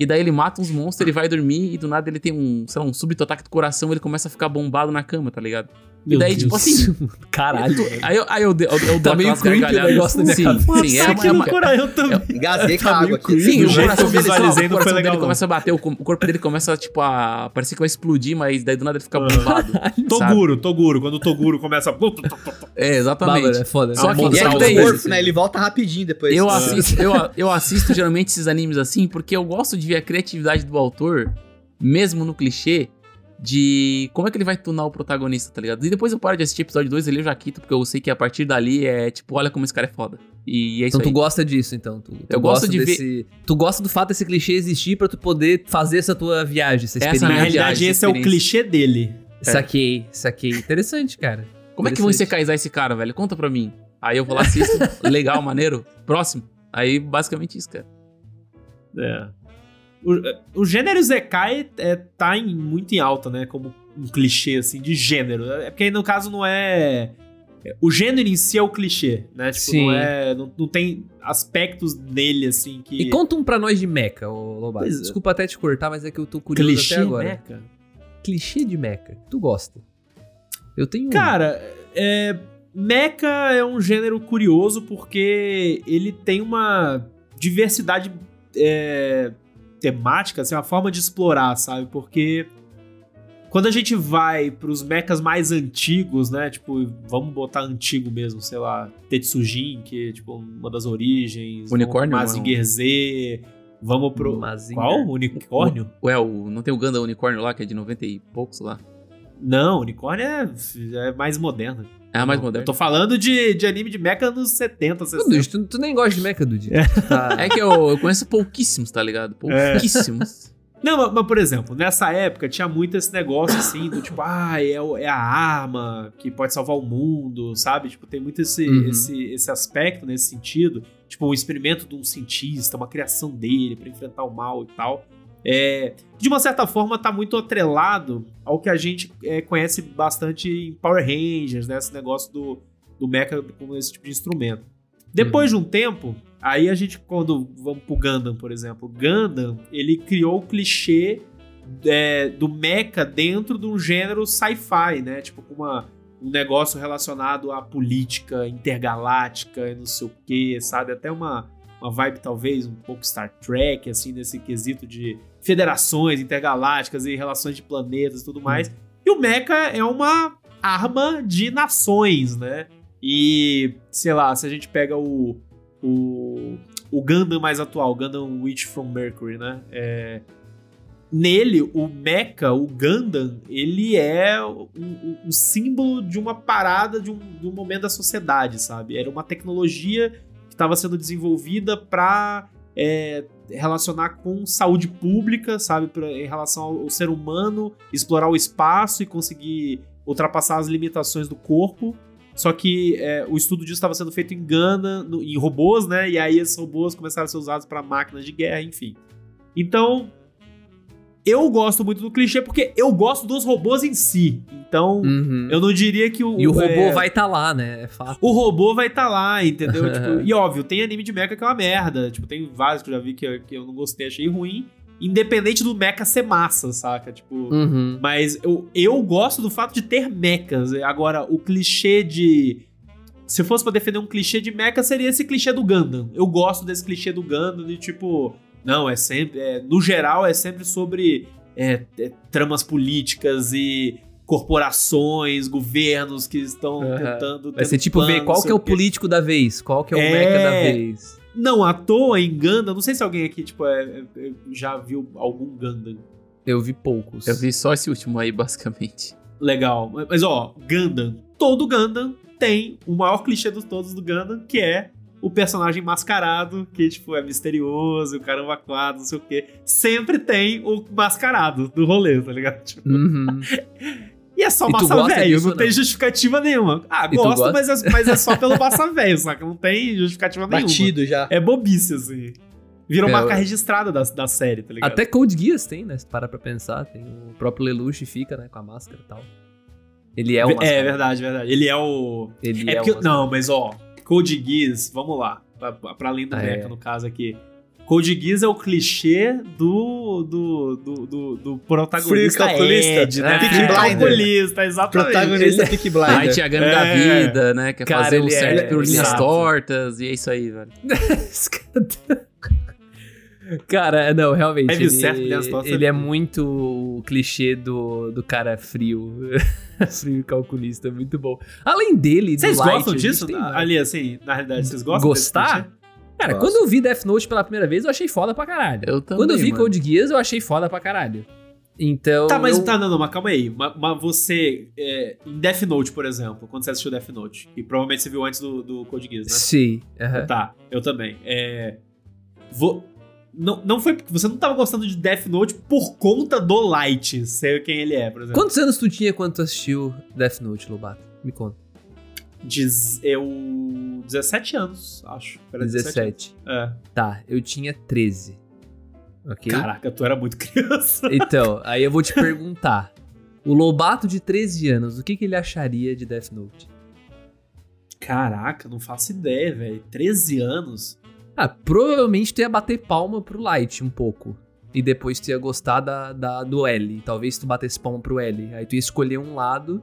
E daí ele mata uns monstros, ele vai dormir e do nada ele tem um, sei lá, um súbito ataque do coração, ele começa a ficar bombado na cama, tá ligado? Meu e daí, Deus. tipo assim. Caralho. Aí eu, aí eu, eu, eu dou Tá meio creepy o gargalhadas. negócio na minha sim, cabeça. sim, é uma, é uma, eu também. Engasguei com a Tá água aqui. Sim, o coração dele, lá, o coração legal, dele começa a bater, o, co- o corpo dele começa, tipo, a. Parecer que vai explodir, mas daí do nada ele fica bombado. Toguro, Toguro. Quando o Toguro começa. É, exatamente. Bárbaro, é foda. Só É que- é Só que daí- corpo, né? Ele volta rapidinho depois. Eu Ah. assisto, eu, eu assisto geralmente esses animes assim porque eu gosto de ver a criatividade do autor, mesmo no clichê, de como é que ele vai tunar o protagonista, tá ligado? E depois eu paro de assistir episódio 2 ali eu já quito, porque eu sei que a partir dali é tipo, olha como esse cara é foda. E é isso Então tu aí. gosta disso, então. Tu, tu Eu gosto de ver- desse, Tu gosta do fato desse clichê existir pra tu poder fazer essa tua viagem, essa Essa experiência. Na minha realidade, viagem, esse é o clichê dele. Saquei, saquei. Interessante, cara. Como é que vão Interessante. secaizar esse cara, velho? Conta pra mim. Aí eu vou lá, assisto, legal, maneiro, próximo. Aí basicamente isso, cara. É. O, o gênero Zekai é, tá em- muito em alta, né? Como um clichê, assim, de gênero. É porque aí, no caso, não é... é- O gênero em si é o clichê, né? Tipo, Sim. não é... Não, não tem aspectos nele, assim, que... E conta um pra nós de mecha, ô Lobato. Pois é. Desculpa até te cortar, mas é que eu tô curioso clichê, até agora. cara? Clichê de mecha. Tu gosta? Eu tenho um. Cara, é, Mecha é um gênero curioso porque ele tem uma diversidade é, temática, assim, uma forma de explorar, sabe? Porque quando a gente vai pros mechas mais antigos, né? Tipo, vamos botar antigo mesmo, sei lá, Tetsujin, que é tipo uma das origens. Unicórnio, vamos pro Mazinger Z. Vamos pro. Mazinger. Qual? Unicórnio? Ué, o, não tem o Gundam Unicórnio lá, que é de 90 e poucos lá? Não, unicórnio é, é mais moderno. É a mais moderna. Eu tô falando de, de anime de mecha nos 70, Ô, 60. Dude, tu, tu nem gosta de mecha, Dude. Tá. É que eu, eu conheço pouquíssimos, tá ligado? Pouquíssimos. Não, mas, mas, por exemplo, nessa época tinha muito esse negócio assim, do tipo, ah, é, é a arma que pode salvar o mundo, sabe? Tipo, tem muito esse, Uhum. esse, esse aspecto nesse sentido. Tipo, um experimento de um cientista, uma criação dele pra enfrentar o mal e tal. É, de uma certa forma, tá muito atrelado ao que a gente é, conhece bastante em Power Rangers, né? Esse negócio do, do mecha com esse tipo de instrumento. Depois de um tempo, aí a gente, quando vamos pro Gundam, por exemplo, Gundam, ele criou o clichê é, do mecha dentro de um gênero sci-fi, né? Tipo, com uma, um negócio relacionado à política intergaláctica e não sei o que, sabe? Até uma, uma vibe, talvez, um pouco Star Trek, assim, nesse quesito de federações intergalácticas e relações de planetas e tudo mais. E o mecha é uma arma de nações, né? E, sei lá, se a gente pega o, o, o Gundam mais atual, Gundam Witch from Mercury, né? É, nele, o Mecha, o Gundam, ele é um, um- um símbolo de uma parada de um, de um momento da sociedade, sabe? Era uma tecnologia estava sendo desenvolvida para relacionar com saúde pública, sabe? Pra, em relação ao, ao ser humano, explorar o espaço e conseguir ultrapassar as limitações do corpo. Só que é, o estudo disso estava sendo feito em Gana, no- em robôs, né? E aí esses robôs começaram a ser usados para máquinas de guerra, enfim. Então, eu gosto muito do clichê porque eu gosto dos robôs em si. Então, Uhum. eu não diria que o. E o robô é, vai estar tá lá, né? É fato. o robô vai estar lá, entendeu? Tipo, e óbvio, tem anime de mecha que é uma merda. Tipo, tem vários que eu já vi que, eu- que eu não gostei, achei ruim. Independente do mecha ser massa, saca? Tipo. Uhum. Mas eu, eu gosto do fato de ter mechas. Agora, o clichê de. Se fosse pra defender um clichê de mecha, seria esse clichê do Gundam. Eu gosto desse clichê do Gundam de tipo. Não, é sempre. é, no geral, é sempre sobre é, é, tramas políticas e corporações, governos que estão Aham. tentando. Vai ser tipo ver qual que é o quê. político da vez, qual que é o É. mecha da vez. Não, à toa em Gundam, não sei se alguém aqui, tipo, é- é- já viu algum Gundam. Eu vi poucos. Eu vi só esse último aí, basicamente. Legal. Mas, mas, ó, Gundam. Todo Gundam tem o maior clichê de todos do Gundam, que é o personagem mascarado, que, tipo, é misterioso, o caramba quadro, não sei o quê. Sempre tem o mascarado do rolê, tá ligado? Tipo, Uhum. e é só massa velho, não ou tem não? justificativa nenhuma. Ah, E gosto, mas é, mas é só pelo massa velho, saca? Não tem justificativa nenhuma. Batido já. É bobice, assim. Virou É, marca eu- registrada da, da série, tá ligado? Até Code Geass tem, né? Se parar pra pensar. Tem o próprio Lelouch fica, né? Com a máscara e tal. Ele é o É, mascarado. verdade, verdade. Ele é o. Ele É é, porque, o mascarado. não, mas ó, Code Geass, vamos lá. Pra, pra além do Ah, Mecha, é. no caso aqui. Code Geass é o clichê do, do, do, do, do protagonista Frio calculista. Ed, né? É, Peaky Blinder. calculista, exatamente. Protagonista Peak Blinder. Light Yagami da É. vida, né? Quer Cara, fazer o é- certo por linhas exato. tortas, e é isso aí, velho. Cara não, realmente. Teve Ele, certo, né, ele é muito o clichê do, do cara frio. frio e calculista, muito bom. Além dele, Vocês Light, gostam gente disso? tem Ali, assim, na realidade, vocês gostam Gostar? Cara, Gosto. quando eu vi Death Note pela primeira vez, eu achei foda pra caralho. Eu também, quando eu vi mano. Code Geass, eu achei foda pra caralho. Então. Tá, mas eu... tá, não, não, mas calma aí. Mas, mas você, é, em Death Note, por exemplo, quando você assistiu Death Note, que provavelmente você viu antes do, do Code Geass, né? Sim. aham. Tá, eu também. É, vo- não, não foi porque você não tava gostando de Death Note por conta do Light, ser quem ele é, por exemplo. Quantos anos tu tinha quando tu assistiu Death Note, Lobato? Me conta. Diz, eu. 17 anos, acho. Era 17. É. Tá, eu tinha 13. Ok? Caraca, tu era muito criança. Então, aí eu vou te perguntar. O Lobato de 13 anos, o que, que ele acharia de Death Note? Caraca, não faço ideia, velho. 13 anos? Ah, provavelmente tu ia bater palma pro Light um pouco. E depois tu ia gostar da, da- do L. Talvez tu batesse palma pro L. Aí tu ia escolher um lado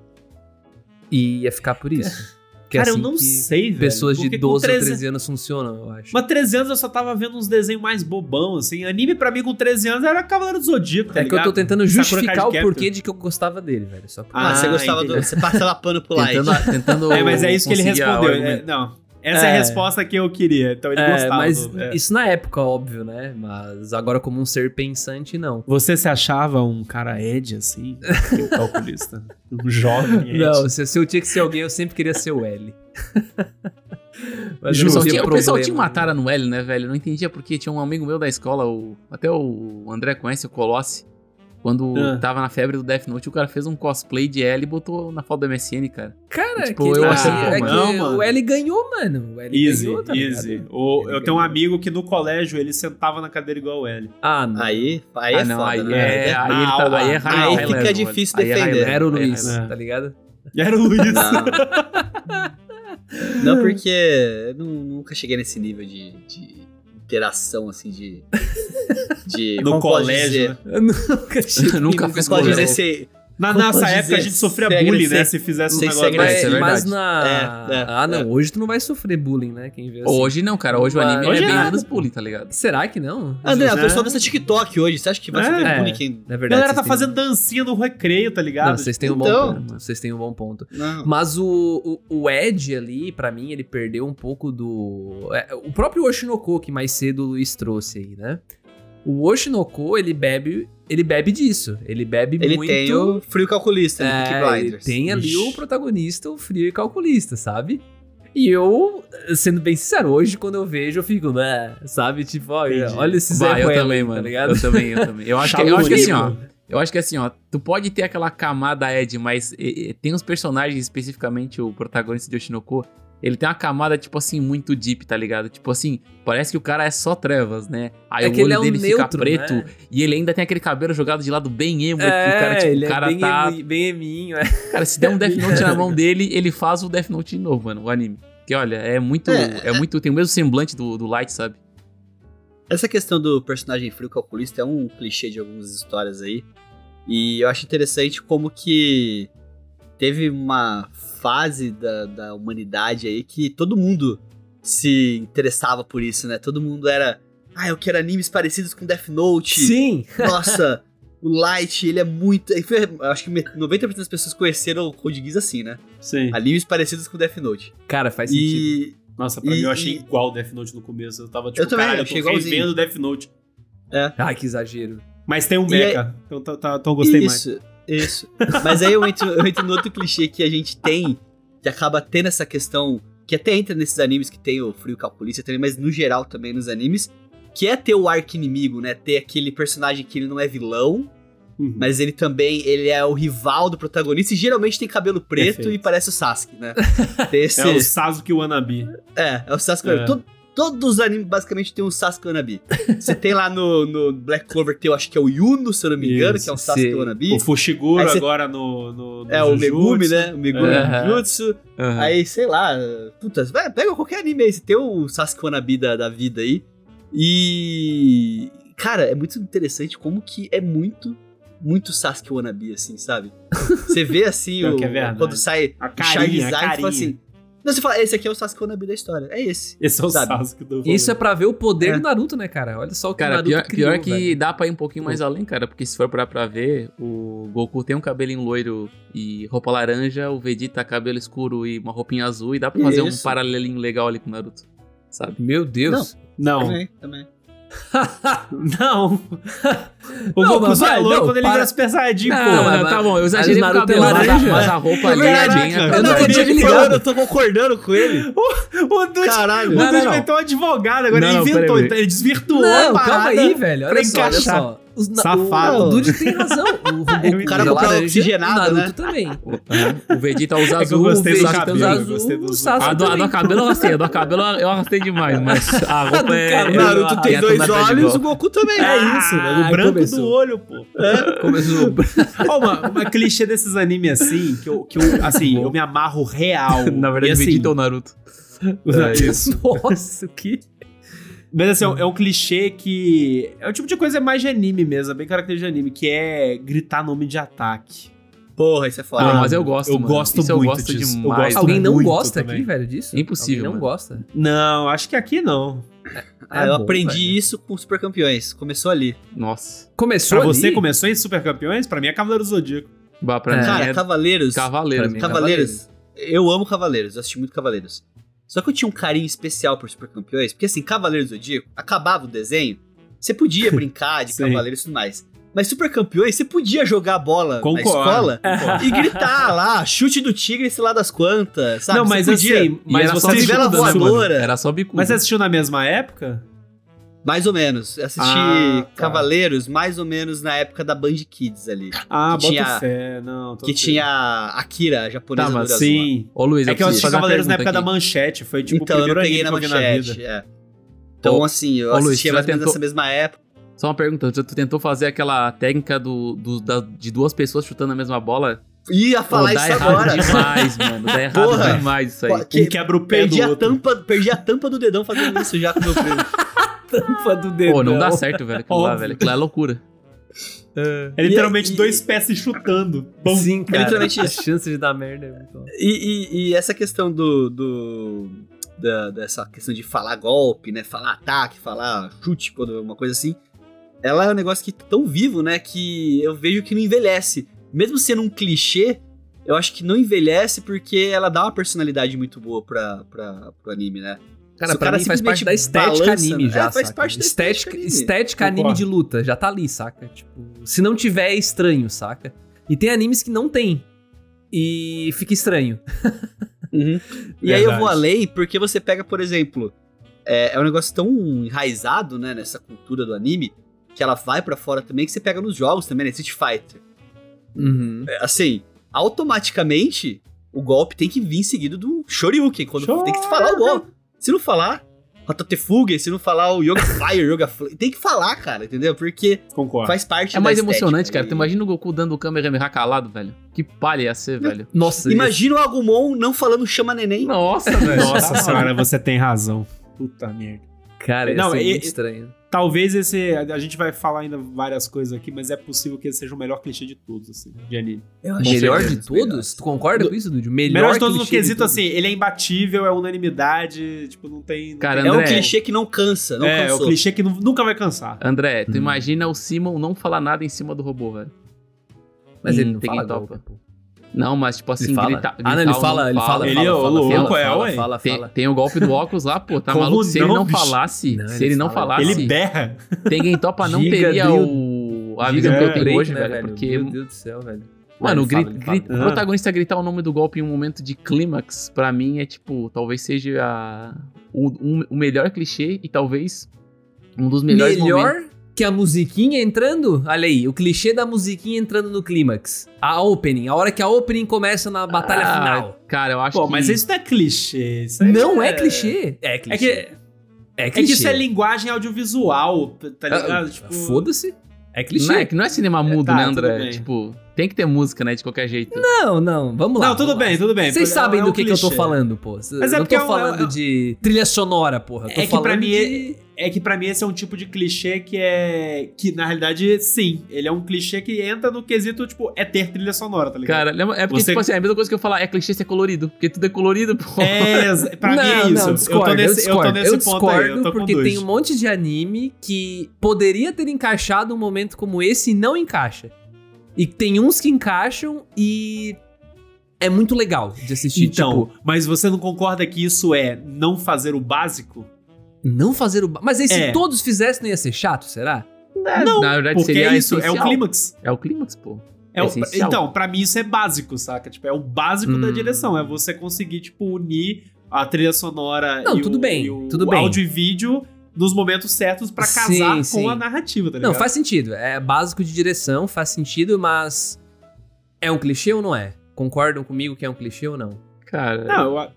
e ia ficar por isso. Que é Cara, assim eu não que sei, velho. Pessoas de porque com 12 ou 13 13 anos funcionam, eu acho. Mas 13 anos eu só tava vendo uns desenhos mais bobão, assim. Anime pra mim com 13 anos era Cavaleiro do Zodíaco, tá é que eu tô ligado? tentando justificar o porquê de que eu gostava dele, velho. Só por... Ah, você Ah, gostava entendi. do. Você passava pano pro Light. Tentando, tentando É, mas é isso que ele respondeu. É, não, essa é. a É. resposta que eu queria. Então ele É, gostava. mas é. isso na época, óbvio, né? Mas agora como um ser pensante, não. Você se achava um cara Ed, assim? Calculista. Um jovem Ed. Não, se, se eu tinha que ser alguém, eu sempre queria ser o L. Mas O eu não pessoal, tinha o pessoal tinha uma tara no L, né, velho? Não entendia porque tinha um amigo meu da escola, o, até o André conhece, o Colossi. Quando Ah. tava na febre do Death Note, o cara fez um cosplay de L e botou na foto do MSN, cara. Cara, Tipo, que eu é achei, que- é que não, mano. o L ganhou, mano. O L Easy, ganhou, tá easy. ligado? O- Ele eu tenho um amigo que no colégio ele sentava na cadeira igual o L. Ah, não. Aí, aí é ah, não, foda, aí, né? é, aí, ele Na tá, aula. aí é Aí high, high fica level, difícil. Aí é defender. level, Era o aí é Luiz, tá ligado? E era o Luiz. Não, não porque eu nu- nunca cheguei nesse nível de, de interação, assim, de. de No colégio, dizer? né? Eu nunca cheguei Nunca fiz Pode colégio. dizer se. Na Como nossa época a dizer? gente sofria bullying, né? Se fizesse um negócio Isso é desse. mas na. É, é, ah, não. é. Hoje tu não vai sofrer bullying, né? Quem vê assim. Hoje não, cara. Hoje o anime Hoje é bem nada, menos bullying, tá ligado? Será que não? André, a né? pessoa dança TikTok hoje. Você acha que vai É. sofrer bullying quem. Na A verdade. galera tá têm- fazendo dancinha no recreio, tá ligado? Não, vocês têm um Então. bom ponto. Vocês têm um bom ponto. Não. Mas o, o, o Ed ali, pra mim, ele perdeu um pouco do. é, o próprio Oshinoko que mais cedo o Luiz trouxe aí, né? O Oshinoko, ele bebe. Ele bebe disso. Ele bebe Ele muito. tem o frio calculista Peaky É, ele Blinders. tem ali Ixi. o protagonista, o frio e calculista, sabe? E eu, sendo bem sincero, hoje quando eu vejo, eu fico, né? Sabe? Tipo, olha, olha esse Zé Bah, eu também, tá mano. ligado? Eu também, eu também. Eu acho, que, eu acho que assim, ó. Eu acho que assim, ó, tu pode ter aquela camada Ed, mas eh, eh, tem uns personagens, especificamente o protagonista de Oshinoko, ele tem uma camada, tipo assim, muito deep, tá ligado? Tipo assim, parece que o cara é só trevas, né? Aí É o olho é um dele fica neutro, preto né? e ele ainda tem aquele cabelo jogado de lado bem emo, que o É, cara, tipo, o cara é bem, tá... bem eminho, é. Cara, se der um Death Note na mão dele, ele faz o Death Note de novo, mano, o anime. Que olha, é muito, É, é, muito, tem o mesmo semblante do, do Light, sabe? Essa questão do personagem frio calculista é um clichê de algumas histórias aí. E eu acho interessante como que teve uma fase da, da humanidade aí que todo mundo se interessava por isso, né? Todo mundo era. Ah, eu quero animes parecidos com Death Note. Sim! Nossa, o Light, ele é muito. eu acho que 90% das pessoas conheceram o Code Geass assim, né? Sim. Animes parecidos com Death Note. Cara, faz sentido. E. Nossa, pra E- mim eu achei igual Death Note no começo. Eu tava tipo, Eu também, caralho, eu achei tô revendo Death Note. Ai, que exagero. Mas tem um mecha, então, tá, tá, então eu gostei mais. Isso. Mas aí eu entro, eu entro no outro clichê que a gente tem, que acaba tendo essa questão, que até entra nesses animes que tem o frio calculista também, mas no geral também nos animes, que é ter o arco inimigo, né? Ter aquele personagem que ele não é vilão, Uhum. mas ele também ele é o rival do protagonista e geralmente tem cabelo preto Perfeito. e parece o Sasuke, né? Esse, É o Sasuke Wannabe. é, é o Sasuke. É. Todo, todos os animes basicamente tem um Sasuke Wannabe. Você tem lá no, no Black Clover, tem, eu acho que é o Yuno, se eu não me engano, Isso, que é um Sasuke sei. Wannabe. O Fushiguro cê- agora no, no, no É, o Jujutsu. Megumi, né? O Megumi É. no Jutsu. Aí, sei lá, putas, vai, pega qualquer anime aí, você tem o Sasuke Wannabe da, da vida aí. E. Cara, é muito interessante como que é muito, muito Sasuke Wannabe, assim, sabe? Você vê assim, o, que é verdade. quando sai A o carinha, a Charizard e fala assim. Não, você fala, esse aqui é o Sasuke Wannabe da história. É esse. Esse é o sabe? Sasuke do Isso é pra ver o poder É. do Naruto, né, cara? Olha só o que o Cara, Naruto pior, criou, pior que velho. dá pra ir um pouquinho mais além, cara, porque se for pra, pra ver, o Goku tem um cabelinho loiro e roupa laranja, o Vegeta cabelo escuro e uma roupinha azul, e dá pra fazer um Isso. paralelinho legal ali com o Naruto, sabe? Meu Deus. Não, Também, também. não. O Não, Goku é não, quando ele para- vira Super Saiyajin, Não, pô. não, mas- tá bom, eu exagerei o é cabelo, mas, a- laranja. mas a roupa ali é bem... eu não tinha tinha ligado. eu tô concordando com ele. O Dude, Caralho. o Dude não, meteu um advogado, agora Não, ele inventou, então ele desvirtuou Não, a calma parada aí, velho. pra Olha só, olha só. Os, Safado. O, o Dude tem razão. O, o Goku O cara é comprou laranja, oxigenado, o Naruto né? também. O Vegeta usa É azul, o Vegeta cabelo, usa eu azul. gostei do- o Sasuke A do, a do cabelo eu arrastei, a do cabelo eu arrastei demais, mas a do roupa é... cabelo. O Naruto tem é dois na olhos, o Goku também. É isso, velho. O Ah, branco começou. do olho, pô. Começou. Ó, uma, uma clichê desses animes assim, que eu, que eu assim, eu me amarro real. Na verdade, E, o assim, Vegeta é o Naruto. isso. Nossa, o que? Mas assim, é um- é um clichê que. É um tipo de coisa mais de anime mesmo, é bem característico de anime, que é gritar nome de ataque. Porra, isso é foda. Ah, mas eu gosto, eu mano. gosto Isso eu muito gosto disso. Eu demais. gosto Alguém não muito gosta também. aqui, velho, disso? Impossível, Alguém não mano. gosta. Não, acho que aqui não. Ah, eu É bom, aprendi velho. isso com Super Campeões. Começou ali. Nossa. Começou Pra você ali? começou em Super Campeões? Pra mim é Cavaleiro do Zodíaco. Bah, pra É. Cara, é Cavaleiros. Cavaleiro. pra mim. Cavaleiros. Eu amo Cavaleiros, eu assisti muito Cavaleiros. Só que eu tinha um carinho especial por Super Campeões, porque assim, Cavaleiros do Zodíaco, acabava o desenho, você podia brincar de. Cavaleiros e tudo mais. Mas Super Campeões, você podia jogar bola Concordo. na escola e gritar lá, chute do tigre, sei lá das quantas, sabe? não, Você mas podia- assim, mas era você só bicuda, voadora. Era só bicuda. mas você assistiu na mesma época? Mais ou menos. Eu assisti Ah, tá. Cavaleiros mais ou menos na época da Band Kids ali. Ah, Que bota tinha- fé, não. tô Que tinha a Akira, a japonesa Tá. Sim. Ô, Luiz, É que eu assisti Cavaleiros na época pergunta da aqui. manchete. Foi tipo então, o eu não primeiro peguei na eu vi na manchete. vida. É. Então, Ô, assim, eu ô, Luiz, assistia você mais já ou menos tentou- nessa mesma época. Só uma pergunta, tu tu tentou fazer aquela técnica do, do- da- de duas pessoas chutando a mesma bola? Ia falar Pô, dá isso errado agora. demais, mano. Dá errado Porra. demais isso aí. Que- Um quebra o pé Perdi do a, outro. tampa, perdi a tampa do dedão fazendo isso já com meu primo. Tampa do dedo. Pô, não dá certo, velho. Aquilo lá, velho. Aquilo lá é loucura. É literalmente E- e- dois pés se chutando. Bom, Sim, cara. literalmente A chance de dar merda é. E, e- e essa questão do. do da- dessa questão de falar golpe, né? Falar ataque, falar chute, quando uma coisa assim. Ela é um negócio que tá tão vivo, né? Que eu vejo que não envelhece. Mesmo sendo um clichê, eu acho que não envelhece porque ela dá uma personalidade muito boa pra, pra, pro anime, né? Cara, Se pra cara mim faz parte da estética balança, anime né? já, É, faz saca? parte da estética, estética anime. estética anime de luta, já tá ali, saca? Tipo, se não tiver, é estranho, saca? E tem animes que não tem. E fica estranho. Uhum. E aí eu vou além porque você pega, por exemplo, é, é um negócio tão enraizado, né, nessa cultura do anime, que ela vai pra fora também, que você pega nos jogos também, né, Street Fighter. Uhum. É, assim, automaticamente, o golpe tem que vir seguido do Shoryuken, quando tem que falar o golpe. Se não falar, Hatatefuge, se não falar o Yoga Fire, Yoga Flame, tem que falar, cara, entendeu? Porque concordo. faz parte É mais emocionante, cara. e- Tu imagina o Goku dando o Kamehameha calado, velho. Que palha ia ser, velho. Nossa, Imagina o Agumon não falando chama neném. Nossa, velho. Nossa senhora, você tem razão. Puta merda. cara, Não, ser e- muito estranho. Talvez esse. A gente vai falar ainda várias coisas aqui, mas é possível que esse seja o melhor clichê de todos, assim, de anime. Melhor de dos todos? Tu concorda Do- com isso, Dude? Melhor, Melhor de todos no quesito, todos. assim, ele é imbatível, é unanimidade, tipo, não tem. não Cara, tem- É um André. clichê que não cansa, não é, é o cansou. clichê que nu- nunca vai cansar. André, tu Hum. imagina o Simon não falar nada em cima do robô, velho. Mas ele Hum, não tem fala quem topa. pô. Não, mas tipo assim, Ele fala? grita, ah, não, ele gritar fala, ele fala, Ele, fala, ô, fala, louco, fala, é, fala, ué. fala, Tem, fala. tem o golpe do óculos lá, pô, tá Como maluco? Se ele não, falasse, se ele não fala, falasse, Ele berra. tem quem topa não teria o... a Giga que eu tenho hoje, né, velho, porque... Meu Deus do céu, velho. Mano, gri- gri- o protagonista gritar o nome do golpe em um momento de clímax, pra mim, é tipo, talvez seja a- o, um- o melhor clichê e talvez um dos melhores momentos. Que a musiquinha entrando? Olha aí, o clichê da musiquinha entrando no clímax. A opening, a hora que a opening começa na batalha Ah, final. Cara, eu acho Pô, que... mas isso não é clichê. Isso aí Não é clichê? É É clichê. que. É É que isso é linguagem audiovisual, tá Ah, ligado? Tipo, Foda-se. É clichê. Não é, que não é cinema mudo, tá, né, André? bem. Tipo, tem que ter música, né, de qualquer jeito. Não, não, vamos lá. Não, tudo vamos lá. bem, tudo bem. Vocês É- sabem é do um que, que eu tô falando, pô. Mas eu é não tô é um- falando é um- de trilha sonora, porra. Eu tô É que pra falando mim de... é que para mim esse é um tipo de clichê que é que na realidade sim, ele é um clichê que entra no quesito tipo é ter trilha sonora, tá ligado? Cara, lembra- é porque, Você- tipo assim, é a mesma coisa que eu falar, é clichê ser colorido. Porque tudo é colorido, pô. É, pra não, mim é isso. Não, discordo, eu tô nesse, eu discordo, eu tô nesse eu ponto aí, eu discordo tô com porque dois. tem um monte de anime que poderia ter encaixado um momento como esse e não encaixa. E tem uns que encaixam e é muito legal de assistir. Então, tipo, mas você não concorda que isso é não fazer o básico? Não fazer o... Mas aí se É. todos fizessem, não ia ser chato, será? não, Na verdade, porque seria é isso, é o essencial. clímax. É o clímax, pô. É o- essencial. então, pra mim isso é básico, saca? Tipo, é o básico da Hum. direção, é você conseguir tipo unir a trilha sonora Não, e tudo o, bem, e o tudo bem. áudio e vídeo nos momentos certos pra Sim, casar sim. com a narrativa, tá ligado? Não, faz sentido. É básico de direção, faz sentido, mas... É um clichê ou não é? Concordam comigo que é um clichê ou não? Cara, Não, eu,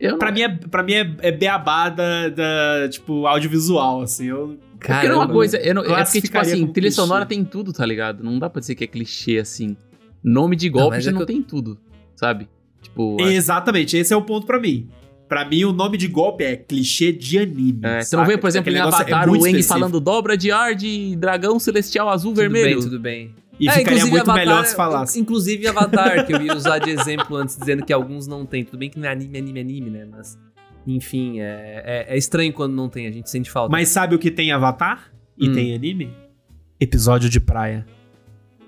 eu não... pra mim, é, pra mim é, é beabá da, da, tipo, audiovisual, assim. Eu, Porque não é uma coisa. Eu não, é porque, tipo assim, trilha clichê. sonora tem tudo, tá ligado? Não dá pra dizer que é clichê assim. Nome de Não, golpe mas já é não eu- tem tudo, sabe? Tipo. Exatamente, esse é o ponto pra mim. Pra mim, o nome de golpe é clichê de anime. É, você não vê, por exemplo, Aquele em negócio Avatar, muito o específico. falando dobra de ar de dragão celestial azul Tudo vermelho. bem, tudo bem. E É, ficaria inclusive, muito Avatar- melhor se falasse. Inclusive Avatar, que eu ia usar de exemplo antes, dizendo que alguns não tem. Tudo bem que não é anime, anime, anime, né? Mas, enfim, é, é, é estranho quando não tem, a gente sente falta. Mas sabe o que tem Avatar? E Hum. tem anime? Episódio de praia.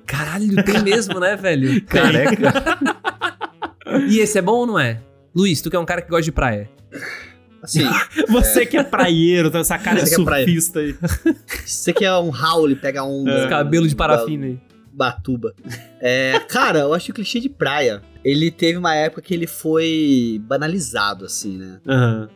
Caralho, tem mesmo, né, velho? Careca. E esse é bom ou não é? Luiz, tu que é um cara que gosta de praia. Assim, Você que é praieiro, tem essa cara de Você que é praia. surfista aí. você que é um Howl, pega um. Os cabelos de parafina aí. Batuba. É, cara, eu acho que o clichê de praia, ele teve uma época que ele foi banalizado, assim, né? Aham.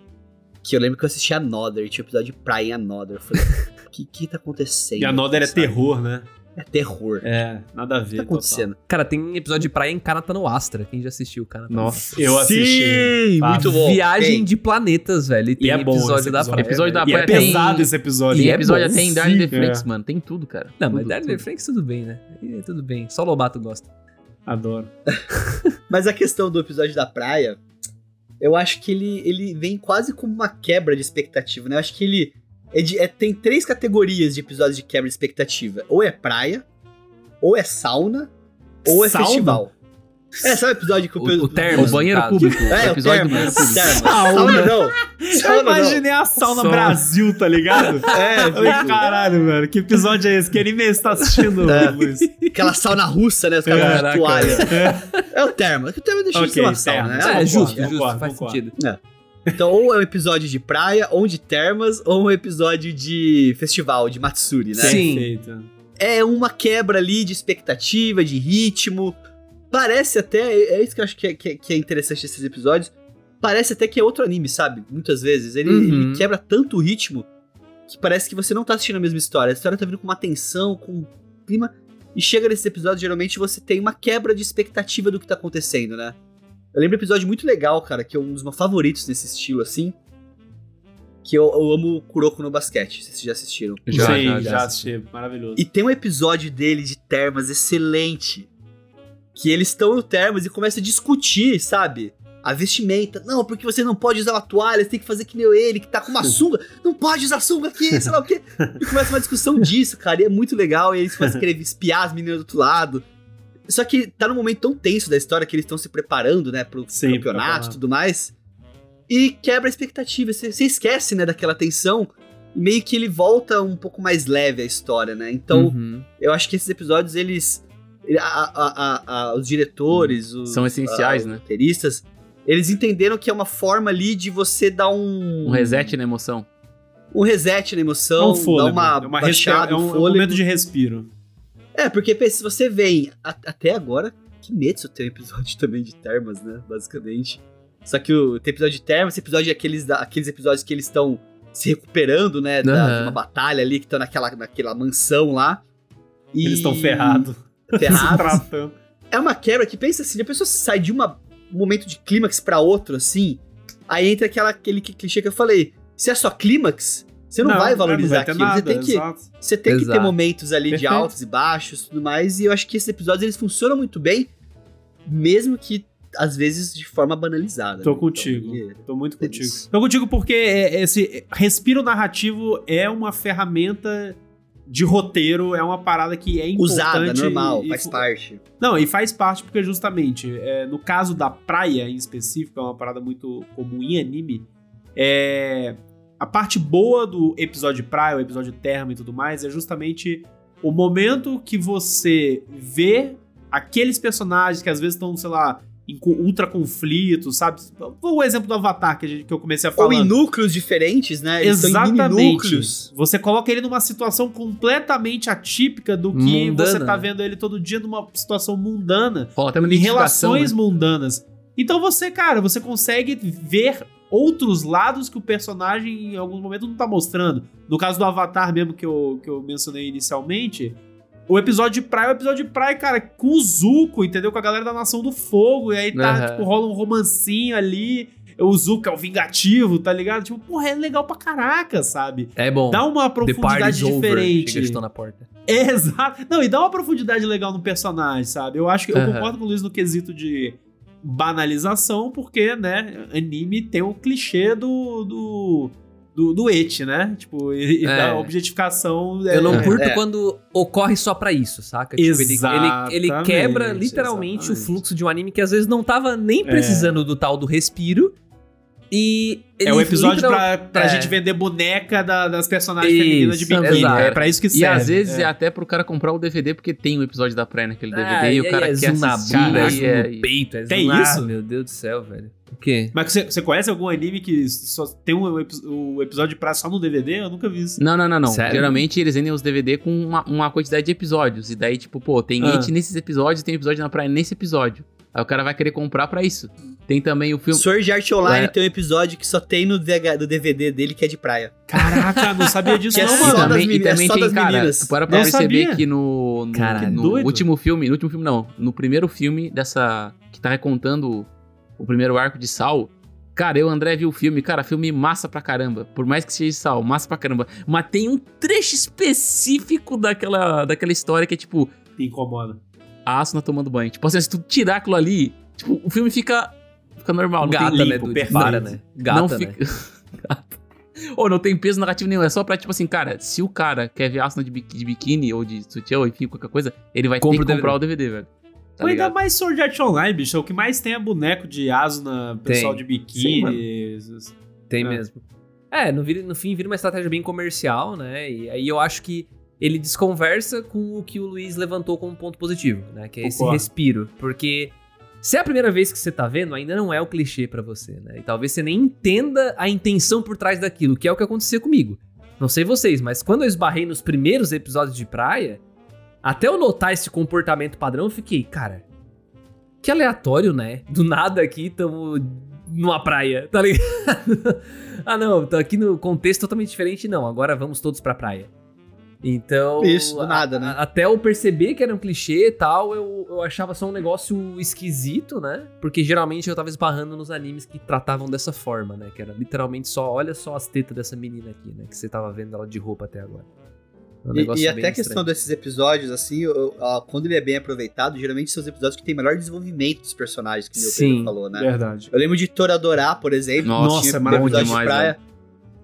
Que eu lembro que eu assisti Another, e tinha um episódio de praia em Another. Eu falei, o que que tá acontecendo? E a Nodder é terror, né? É terror. O É, nada a ver. que tá acontecendo? Cara, tem episódio de praia em Kanata no Astra. Quem já assistiu Kanata no Nossa. Eu assisti. Sim, muito bom. Viagem Tem. de planetas, velho. E tem é bom episódio esse da episódio. praia. Episódio da velho. E é praia tem- pesado esse episódio. E é episódio bom, até em Dark the Franks, é. mano. Tem tudo, cara. Não, mas Tudo, Daryl tudo. Franks tudo bem, né? Aí, tudo bem. Só Lobato gosta. Adoro. Mas a questão do episódio da praia, eu acho que ele, ele vem quase como uma quebra de expectativa, né? Eu acho que ele é de- é- tem três categorias de episódios de quebra de expectativa. Ou é praia, ou é sauna, ou é Sauna? festival. É, sabe o episódio que O- o termo. O banheiro caso. público. É, o o episódio do termo. banheiro público. termo. Sauna. Sauna não. Eu Sauna não. imaginei a sauna Sauna. Brasil, tá ligado? É, Falei, tipo, caralho, mano, que episódio é esse? Que anime você tá assistindo, É. Luiz? aquela sauna russa, né? Os caras Caraca. de toalha. É o termo. É que o termo deixa de ser uma sauna, termo. né? É, concordo, justo, justo. concordo, faz concordo. sentido. Então, ou é um episódio de praia, ou de termas, ou um episódio de festival, de Matsuri, né? Sim. Perfeito. é uma quebra ali de expectativa, de ritmo. Parece até, é isso que eu acho que é, que é- que é interessante desses episódios. Parece até que é outro anime, sabe? Muitas vezes. Ele, Uhum. ele quebra tanto o ritmo que parece que você não tá assistindo a mesma história. A história tá vindo com uma tensão, com um clima. E chega nesses episódios, geralmente você tem uma quebra de expectativa do que tá acontecendo, né? Eu lembro um episódio muito legal, cara, que é um dos meus favoritos nesse estilo, assim. Que eu, eu amo Kuroko no basquete. Vocês já assistiram? Já, Sim, já, já, já. assisti. Maravilhoso. E tem um episódio dele de termas excelente. Que eles estão no termas e começam a discutir, sabe? A vestimenta. Não, porque você não pode usar uma toalha, você tem que fazer que nem ele, que tá com uma sunga. Não pode usar sunga aqui, sei lá o quê. E começa uma discussão disso, cara. E é muito legal. E eles começam a querer espiar as meninas do outro lado. Só que tá num momento tão tenso da história que eles estão se preparando, né, pro Sim, campeonato e tudo mais. E quebra a expectativa. Você, você esquece, né, daquela tensão. E meio que ele volta um pouco mais leve a história, né? Então, Uhum. eu acho que esses episódios, eles. a- a- a- a- os diretores, os. São essenciais, a- né? Os roteiristas, eles entenderam que é uma forma ali de você dar um. Um reset na emoção. Um reset na É emoção, um fôlego. dar uma, é uma baixada é um, é um fôlego. momento de respiro. É, porque se você vem a- até agora, Kimetsu tem um episódio também de termas, né? Basicamente. Só que o, tem episódio de termas, esse episódio é aqueles, aqueles episódios que eles estão se recuperando, né? Da, Aham. de uma batalha ali, que estão naquela, naquela mansão lá. E- Eles estão ferrados. Ferrados. é uma quebra que pensa assim, a pessoa sai de uma- um momento de clímax pra outro, assim, Aí entra aquela, aquele clichê que eu falei. Se é só clímax, você não, vai valorizar ter aquilo. você tem que, exato. você tem que ter momentos ali de Perfeito. altos e baixos e tudo mais. E eu acho que esses episódios eles funcionam muito bem, mesmo que às vezes de forma banalizada. Tô né? contigo. Então, Tô muito contigo. Isso. Tô contigo porque é- esse respiro narrativo é uma ferramenta de roteiro, é uma parada que é importante. usada, normal, e- faz e- parte. Não, e faz parte porque justamente, é, no caso da praia em específico, é uma parada muito comum em anime, é, a parte boa do episódio praia, o episódio termo e tudo mais, é justamente o momento que você vê aqueles personagens que às vezes estão, sei lá, em ultra conflitos, sabe? O exemplo do Avatar que, a gente- que eu comecei a falar. Ou em núcleos diferentes, né? Eles Exatamente. núcleos. Você coloca ele numa situação completamente atípica do que Mundana. você tá vendo ele todo dia numa situação mundana Fala até uma em relações né? mundanas. Então você, cara, você consegue ver outros lados que o personagem em algum momento não tá mostrando. No caso do Avatar mesmo que eu, que eu mencionei inicialmente, o episódio de praia é o episódio de praia, cara, com o Zuko, entendeu? Com a galera da Nação do Fogo. E aí tá, Aham. tipo, rola um romancinho ali. O Zuko é o vingativo, tá ligado? Tipo, porra, é legal pra caraca, sabe? É bom. Dá uma profundidade over. diferente. Estou na porta. Exato. Não, e dá uma profundidade legal no personagem, sabe? Eu acho que eu concordo com o Luiz no quesito de banalização, porque, né, anime tem o clichê do. do. do, do et, né? Tipo, e, É. da objetificação. Eu não é, curto É. quando ocorre só pra isso, saca? Tipo, ele, ele, ele quebra literalmente o exatamente. fluxo de um anime que às vezes não tava nem precisando do tal do respiro. E. É o episódio literal- pra, pra é. gente vender boneca da- das personagens Isso, femininas de biquíni. exato. É pra isso que E serve. às vezes é. é. até pro cara comprar o DVD, porque tem o episódio da praia naquele DVD Ah, e o cara é quer zoom na bunda, é e é- no peito, é Tem zoom- isso? Ah, meu Deus do céu, velho. O quê? Mas você, você conhece algum anime que só tem um, o episódio de praia só no DVD? Eu nunca vi isso. Não, não, não, não. Sério? Geralmente eles vendem os DVD com uma, uma quantidade de episódios. E daí, tipo, pô, tem Ah. It nesses episódios, tem episódio na praia nesse episódio. Aí o cara vai querer comprar pra isso. Tem também o filme. Sword Art Online É. tem um episódio que só tem no DVD dele que é de praia. Caraca, não sabia disso Que é não, E só mano. das também, e é também só tem, das cara, meninas. tu para pra Não perceber sabia. que no, no, Caralho. no Doido. último filme, no último filme não, no primeiro filme dessa, que tá recontando o primeiro arco de Sal, cara, eu, André, vi o filme, cara, filme massa pra caramba, por mais que seja de Sal, massa pra caramba, mas tem um trecho específico daquela, daquela história que é tipo, Me incomoda. A Asuna tomando banho, tipo assim, se tu tirar aquilo ali, tipo, o filme fica, fica normal, não Gata, tem né, limpo, Dude? perfeito. Para, né? Gata, não né? fica. Gata. Ou não tem peso narrativo nenhum, é só pra, tipo assim, cara, se o cara quer ver Asuna de, biqui- de biquíni ou de sutiã, ou enfim, qualquer coisa, ele vai Compra ter o que comprar o DVD, velho. Tá Ou ainda mais Sword Art Online, bicho. O que mais tem é boneco de Asuna, pessoal Tem. de biquíni. Tem É. mesmo. É, no, no fim vira uma estratégia bem comercial, né? E aí eu acho que ele desconversa com o que o Luiz levantou como ponto positivo, né? Que é esse Concordo. respiro. Porque se é a primeira vez que você tá vendo, ainda não é o clichê pra você, né? E talvez você nem entenda a intenção por trás daquilo, que é o que aconteceu comigo. Não sei vocês, mas quando eu esbarrei nos primeiros episódios de praia, até eu notar esse comportamento padrão, eu fiquei, cara, que aleatório, né? Do nada aqui tamo numa praia, tá ligado? ah, não, tô aqui no contexto totalmente diferente, não. Agora vamos todos pra praia. Então. Isso, do nada, né? a- até eu perceber que era um clichê e tal, eu, eu achava só um negócio esquisito, né? Porque geralmente eu tava esbarrando nos animes que tratavam dessa forma, né? Que era literalmente só, olha só as tetas dessa menina aqui, né? Que você tava vendo ela de roupa até agora. É um E, e até a questão estranho. desses episódios, assim, eu- ah, quando ele é bem aproveitado, geralmente são os episódios que tem melhor desenvolvimento dos personagens, que o. Pedro falou, né? Verdade. Eu lembro de Toradorá, por exemplo. Nossa, que tinha é maravilhoso de demais, praia.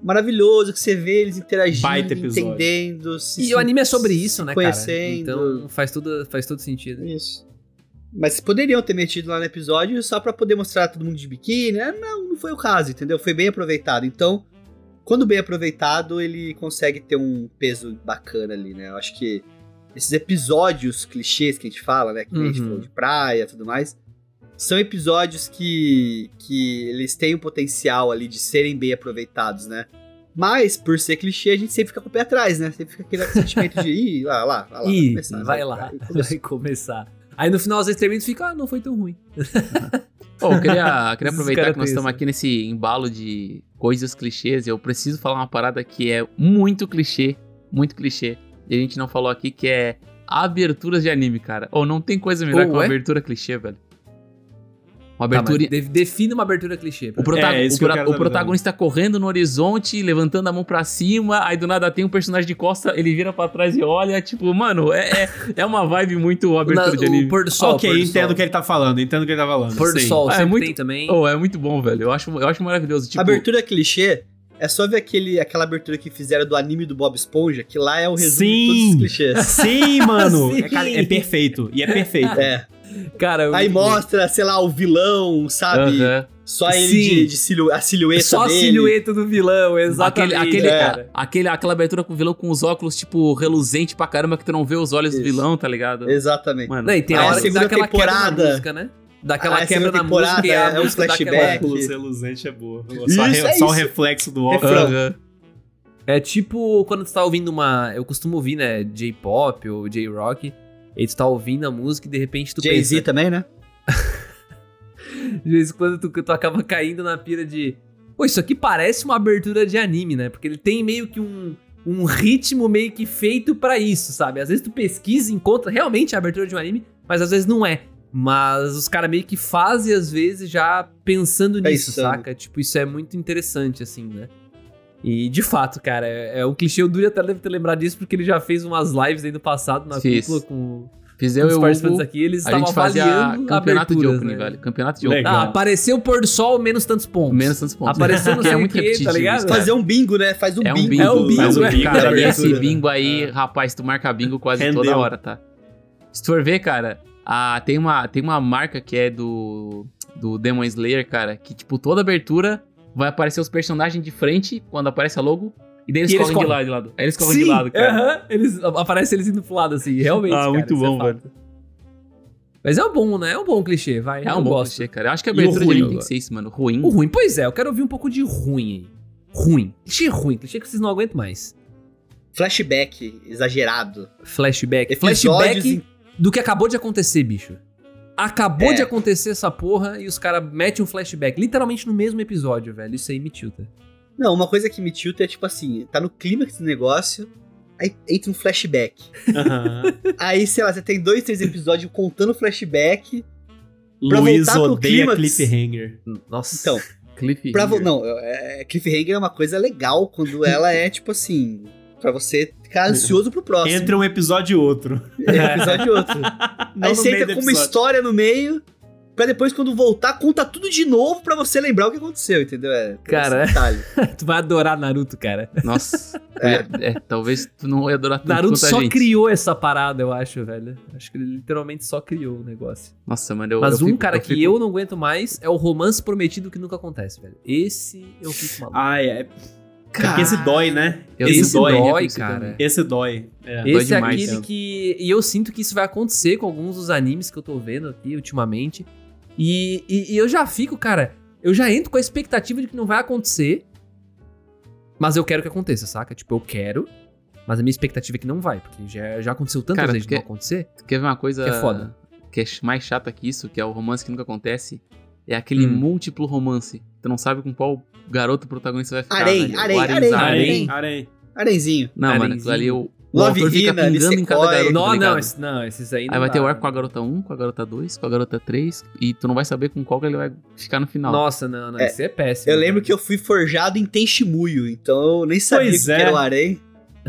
Maravilhoso, que você vê eles interagindo, entendendo. se- E o anime é sobre isso, né, conhecendo. cara? Então faz tudo, faz todo sentido. Isso. Mas poderiam ter metido lá no episódio só pra poder mostrar todo mundo de biquíni. né? Não, não foi o caso, entendeu? Foi bem aproveitado. Então, quando bem aproveitado, ele consegue ter um peso bacana ali, né? Eu acho que esses episódios clichês que a gente fala, né? Que a gente Uhum. falou de praia e tudo mais, são episódios que, que eles têm o potencial ali de serem bem aproveitados, né? Mas, por ser clichê, a gente sempre fica com o pé atrás, né? Sempre fica aquele sentimento de, ih, lá, lá, lá, lá Ih, começar, vai lá, Aí começou. vai começar. Aí no final às vezes termina e fica, ah, não foi tão ruim. Pô, eu queria, queria aproveitar que nós estamos aqui nesse embalo de coisas clichês e eu preciso falar uma parada que é muito clichê, muito clichê, e a gente não falou aqui, que é aberturas de anime, cara. Ou não tem coisa melhor Oh, que uma é? abertura clichê, velho. Uma Tá, abertura. de- define uma abertura clichê. O, prota- É, isso o pro- o protagonista correndo no horizonte, levantando a mão pra cima, aí do nada tem um personagem de costa, ele vira pra trás e olha, tipo, mano, é, é, é uma vibe muito abertura Na- de anime. o pôr do sol. ok, do entendo o que ele tá falando, entendo o que ele tá falando. Pôr do sim. sol, Ah, é muito- tem também. Oh, é muito bom, velho. Eu acho, eu acho maravilhoso. Tipo, abertura clichê é só ver aquele, aquela abertura que fizeram do anime do Bob Esponja, que lá é o resumo de todos Sim. os clichês. Sim, mano. Sim. É, cara, é perfeito. E é perfeito. É. Cara, eu- Aí mostra, sei lá, o vilão, sabe? aham. Só ele Sim. de, de silhu a silhueta Só a dele. silhueta do vilão, exatamente. Aquele, aquele, cara. aquele, aquela abertura com o vilão com os óculos, tipo, reluzente pra caramba, que tu não vê os olhos Isso. do vilão, tá ligado? Exatamente. Mano, e tem Aí a a hora que dá aquela quebra na temporada- música, né? Daquela Aí a quebra na música e temporada a é um flashback. Óculos reluzente é boa. Só, Isso, re- é só o reflexo do óculos. Aham. É tipo quando tu tá ouvindo uma. Eu costumo ouvir, né? J-pop ou J-rock. E tu tá ouvindo a música e de repente tu Jay-Z pensa. também, né? De vez em quando tu, tu acaba caindo na pira de. Pô, isso aqui parece uma abertura de anime, né? Porque ele tem meio que um, um ritmo meio que feito pra isso, sabe? Às vezes tu pesquisa e encontra realmente a abertura de um anime, mas às vezes não é. Mas os caras meio que fazem, às vezes, já pensando nisso, saca? Tipo, isso é muito interessante, assim, né? E, de fato, cara, é, é um clichê. O Duri até deve ter lembrado disso, porque ele já fez umas lives aí no passado, na Fiz. cúpula, com, Fiz com eu os participantes Hugo, aqui. Eles a estavam gente fazia avaliando campeonato de opening, né? velho. Campeonato de opening. Ah, apareceu o pôr do sol, menos tantos pontos. Menos tantos pontos. Apareceu não Que sei é muito quê, tá ligado? Fazer um bingo, né? Faz um É um bingo. bingo. É um bingo, Faz um é. bingo, Cara, e esse bingo aí, rapaz, tu marca bingo quase Rendeu. toda hora, tá? Se tu for ver, cara, ah, tem, uma, tem uma marca que é do, do Demon Slayer, cara, que, tipo, toda abertura vai aparecer os personagens de frente quando aparece a logo, e daí eles E eles correm de correm. lado, de lado. Aí eles correm Sim, de lado, cara. aham, eles, aparece eles indo pro lado, assim, realmente. Ah, cara, muito isso bom, fato. Mas é um bom, né? É um bom clichê, vai. É um bom gosto. clichê, cara. Eu acho que a abertura de ruim? anime tem que ser isso, mano. Ruim. O ruim, pois é, eu quero ouvir um pouco de ruim aí. Ruim. Clichê ruim, clichê que vocês não aguentam mais. Flashback exagerado. Flashback. Episódios Flashback em- do que acabou de acontecer, bicho. Acabou É. de acontecer essa porra e os caras metem um flashback. Literalmente no mesmo episódio, velho. Isso aí me tilta. Não, uma coisa que me tilta é tipo assim, tá no clímax do negócio, aí entra um flashback. Aham. Aí, sei lá, você tem dois, três episódios contando flashback. Pra Luiz voltar pro odeia clímax. cliffhanger. Nossa. Então, Cliff. pra não, é, cliffhanger é uma coisa legal quando ela é tipo assim, pra você ficar ansioso pro próximo. Entre um episódio e outro. É, um episódio e outro. Não aí você entra com uma história no meio, pra depois quando voltar, conta tudo de novo pra você lembrar o que aconteceu, entendeu? É, Cara. tu vai adorar Naruto, cara. Nossa. É. é, talvez tu não ia adorar tanto Naruto só gente. criou essa parada, eu acho, velho. Acho que ele literalmente só criou o negócio. Nossa, mano, eu Mas eu um fico- cara eu que fico- eu não aguento mais é o romance prometido que nunca acontece, velho. Esse eu fico maluco. Ah, é. Porque esse dói, né? Esse Esse dói. dói, esse cara. Esse dói. É. dói Esse é demais, aquele cara. que. E eu sinto que isso vai acontecer com alguns dos animes que eu tô vendo aqui ultimamente. E, e, e eu já fico, cara. Eu já entro com a expectativa de que não vai acontecer. Mas eu quero que aconteça, saca? Tipo, eu quero. Mas a minha expectativa é que não vai. Porque já, já aconteceu tantas Cara, vezes de não acontecer. Tu quer ver uma coisa Que é foda. que é mais chata que isso, que é o romance que nunca acontece? É aquele Hum. múltiplo romance. Tu não sabe com qual garoto protagonista vai ficar. Harém, O harém, harenzado. Arém, arém. Arenzinho. Não, mano, Harenzinho. aquilo ali o, o Love autor fica Hina, pingando em cada garoto. Não, tá não, esse- não, esses aí não Aí vai dá, ter o né? arco com a garota 1, com a garota 2, com a garota 3, e tu não vai saber com qual que ele vai ficar no final. Nossa, não, não, É, isso é péssimo. Eu lembro que eu fui forjado em Tenshimuyo, então eu nem sabia Pois que é. era o Arém.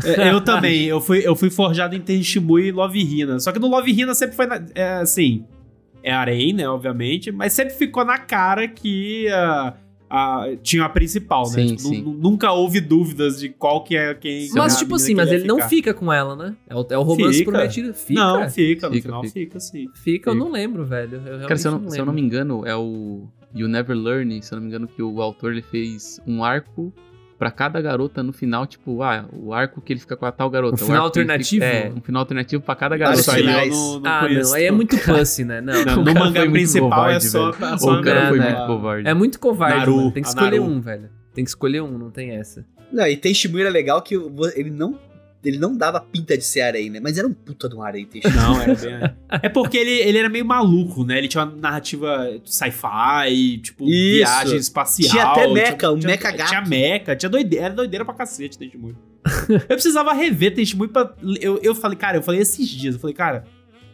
É, Eu também. Eu fui, eu fui forjado em Tenshimui e Love Hina. Só que no Love Hina sempre foi, na- é, assim... É Arém, né, obviamente. Mas sempre ficou na cara que ah, ah, tinha a principal, né? Sim, Tipo, sim. nu- Nunca houve dúvidas de qual que é quem... Mas, a tipo assim, mas ele não ficar. fica com ela, né? É o, é o romance Fica. prometido. Fica? Não, fica. No Fica, final fica. fica, sim. Fica, eu não lembro, velho. Eu Cara, se eu, realmente não, se eu não me engano, é o You Never Learn, se eu não me engano, que o autor ele fez um arco pra cada garota no final, tipo, ah, o arco que ele fica com a tal garota. Um o final alternativo? fica- é, um final alternativo pra cada garota. Isso aí eu não, não ah, conheço. não, aí é muito pussy, né? Não, Não, O no mangá foi muito principal é covarde, só... velho. só O cara É, foi né? muito covarde. É muito covarde, Naru, mano. Tem que escolher Naru. um, velho. Tem que escolher um, não tem essa. Não, e Tenshimuyo era legal que ele não, ele não dava pinta de ser Arém, né? Mas era um puta de um Arém, Tenshimuyo. Não, era bem. É porque ele, ele era meio maluco, né? Ele tinha uma narrativa sci-fi, tipo, Isso. viagem espacial. Tinha até tinha- mecha, um mecha gato. Tinha mecha, tinha doideira, era doideira pra cacete, Tenshimuyo. eu precisava rever Tenshimuyo pra... Eu, eu falei, cara, eu falei esses dias, eu falei, cara,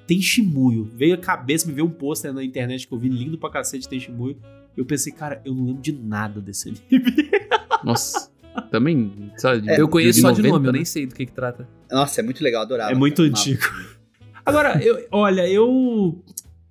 Tem Shimuyo. Veio a cabeça, me veio um pôster na internet que eu vi lindo pra cacete Tem Shimuyo. Eu pensei, cara, eu não lembro de nada desse anime. Nossa. Também, sabe? eu conheço só de 90, nome, eu né? nem sei do que que trata. Nossa, é muito legal, adorava. É muito cara. antigo. Agora, eu, olha, eu.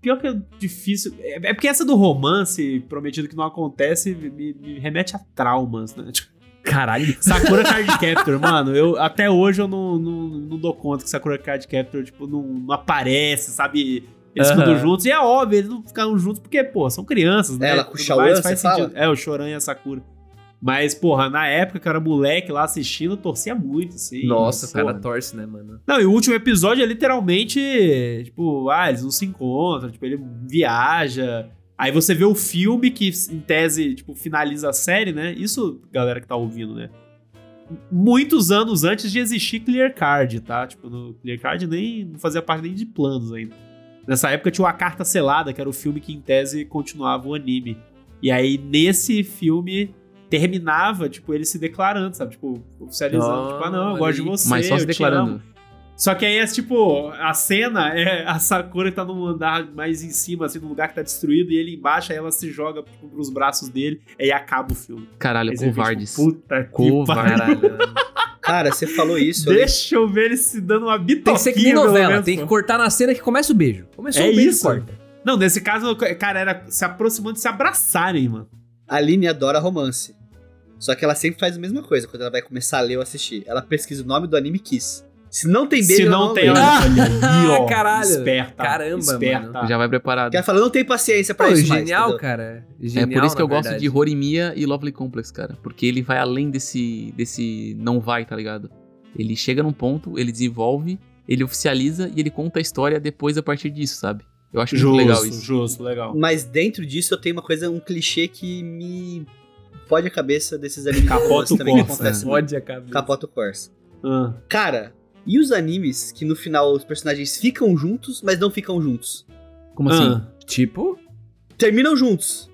Pior que é difícil. É, é porque essa do romance prometido que não acontece me, me remete a traumas, né? Tipo, Caralho. Sakura Card Captor, mano, eu, até hoje eu não, não, não dou conta que Sakura Card Captor, tipo, não, não aparece, sabe? Eles Aham. ficam juntos. E é óbvio, eles não ficaram juntos porque, pô, são crianças, né? Ela com o Shaoran, mais, faz fala? sentido. É, o Choran e a Sakura. Mas, porra, na época era moleque lá assistindo, torcia muito, assim. Nossa, o cara torce, né, mano? Não, e o último episódio é literalmente, tipo, ah, eles não se encontram, tipo, ele viaja. Aí você vê o filme que, em tese, tipo, finaliza a série, né? Isso, galera que tá ouvindo, né? Muitos anos antes de existir Clear Card, tá? Tipo, no Clear Card nem não fazia parte nem de planos ainda. Nessa época tinha o A Carta Selada, que era o filme que, em tese, continuava o anime. E aí, nesse filme, terminava, tipo, ele se declarando, sabe? Tipo, oficializando, Ah, tipo, ah, não, eu gosto de você, Mas só se eu te declarando. amo. Só que aí é tipo, a cena é a Sakura tá num andar mais em cima, assim, num lugar que tá destruído, e ele embaixo, aí ela se joga tipo, pros braços dele, aí acaba o filme. Caralho, vê, tipo, covardes. Puta que Covarde. pariu. Caralho. Cara, você falou isso. eu Deixa eu ver ele se dando uma bitoquinha. Tem que ser que nem novela, menos, tem que cortar na cena que começa o beijo. Começou É o beijo, isso. corta. Não, nesse caso, cara, era se aproximando de se abraçarem, mano. A Aline adora romance. Só que ela sempre faz a mesma coisa quando ela vai começar a ler ou assistir. Ela pesquisa o nome do anime Kiss. Se não tem beijo, se ela não tem, lê. olha, aí, ó. Caralho. Esperta. Caramba, esperta. Já vai preparado. Ela fala, não tem paciência pra Pô, isso mais, genial, entendeu? cara. É Genial, por isso que eu na gosto verdade. de Horimiya e Lovely Complex, cara. Porque ele vai além desse, desse não vai, tá ligado? Ele chega num ponto, ele desenvolve, ele oficializa e ele conta a história depois a partir disso, sabe? Eu acho Justo, muito legal isso. justo, legal. Mas dentro disso eu tenho uma coisa, um clichê que me fode a cabeça desses animes de Capota também que Corsa. acontece muito. Fode a cabeça. Capota o Corsa. Ah. Cara, e os animes que no final os personagens ficam juntos, mas não ficam juntos? Como assim? Ah. Tipo, Terminam juntos.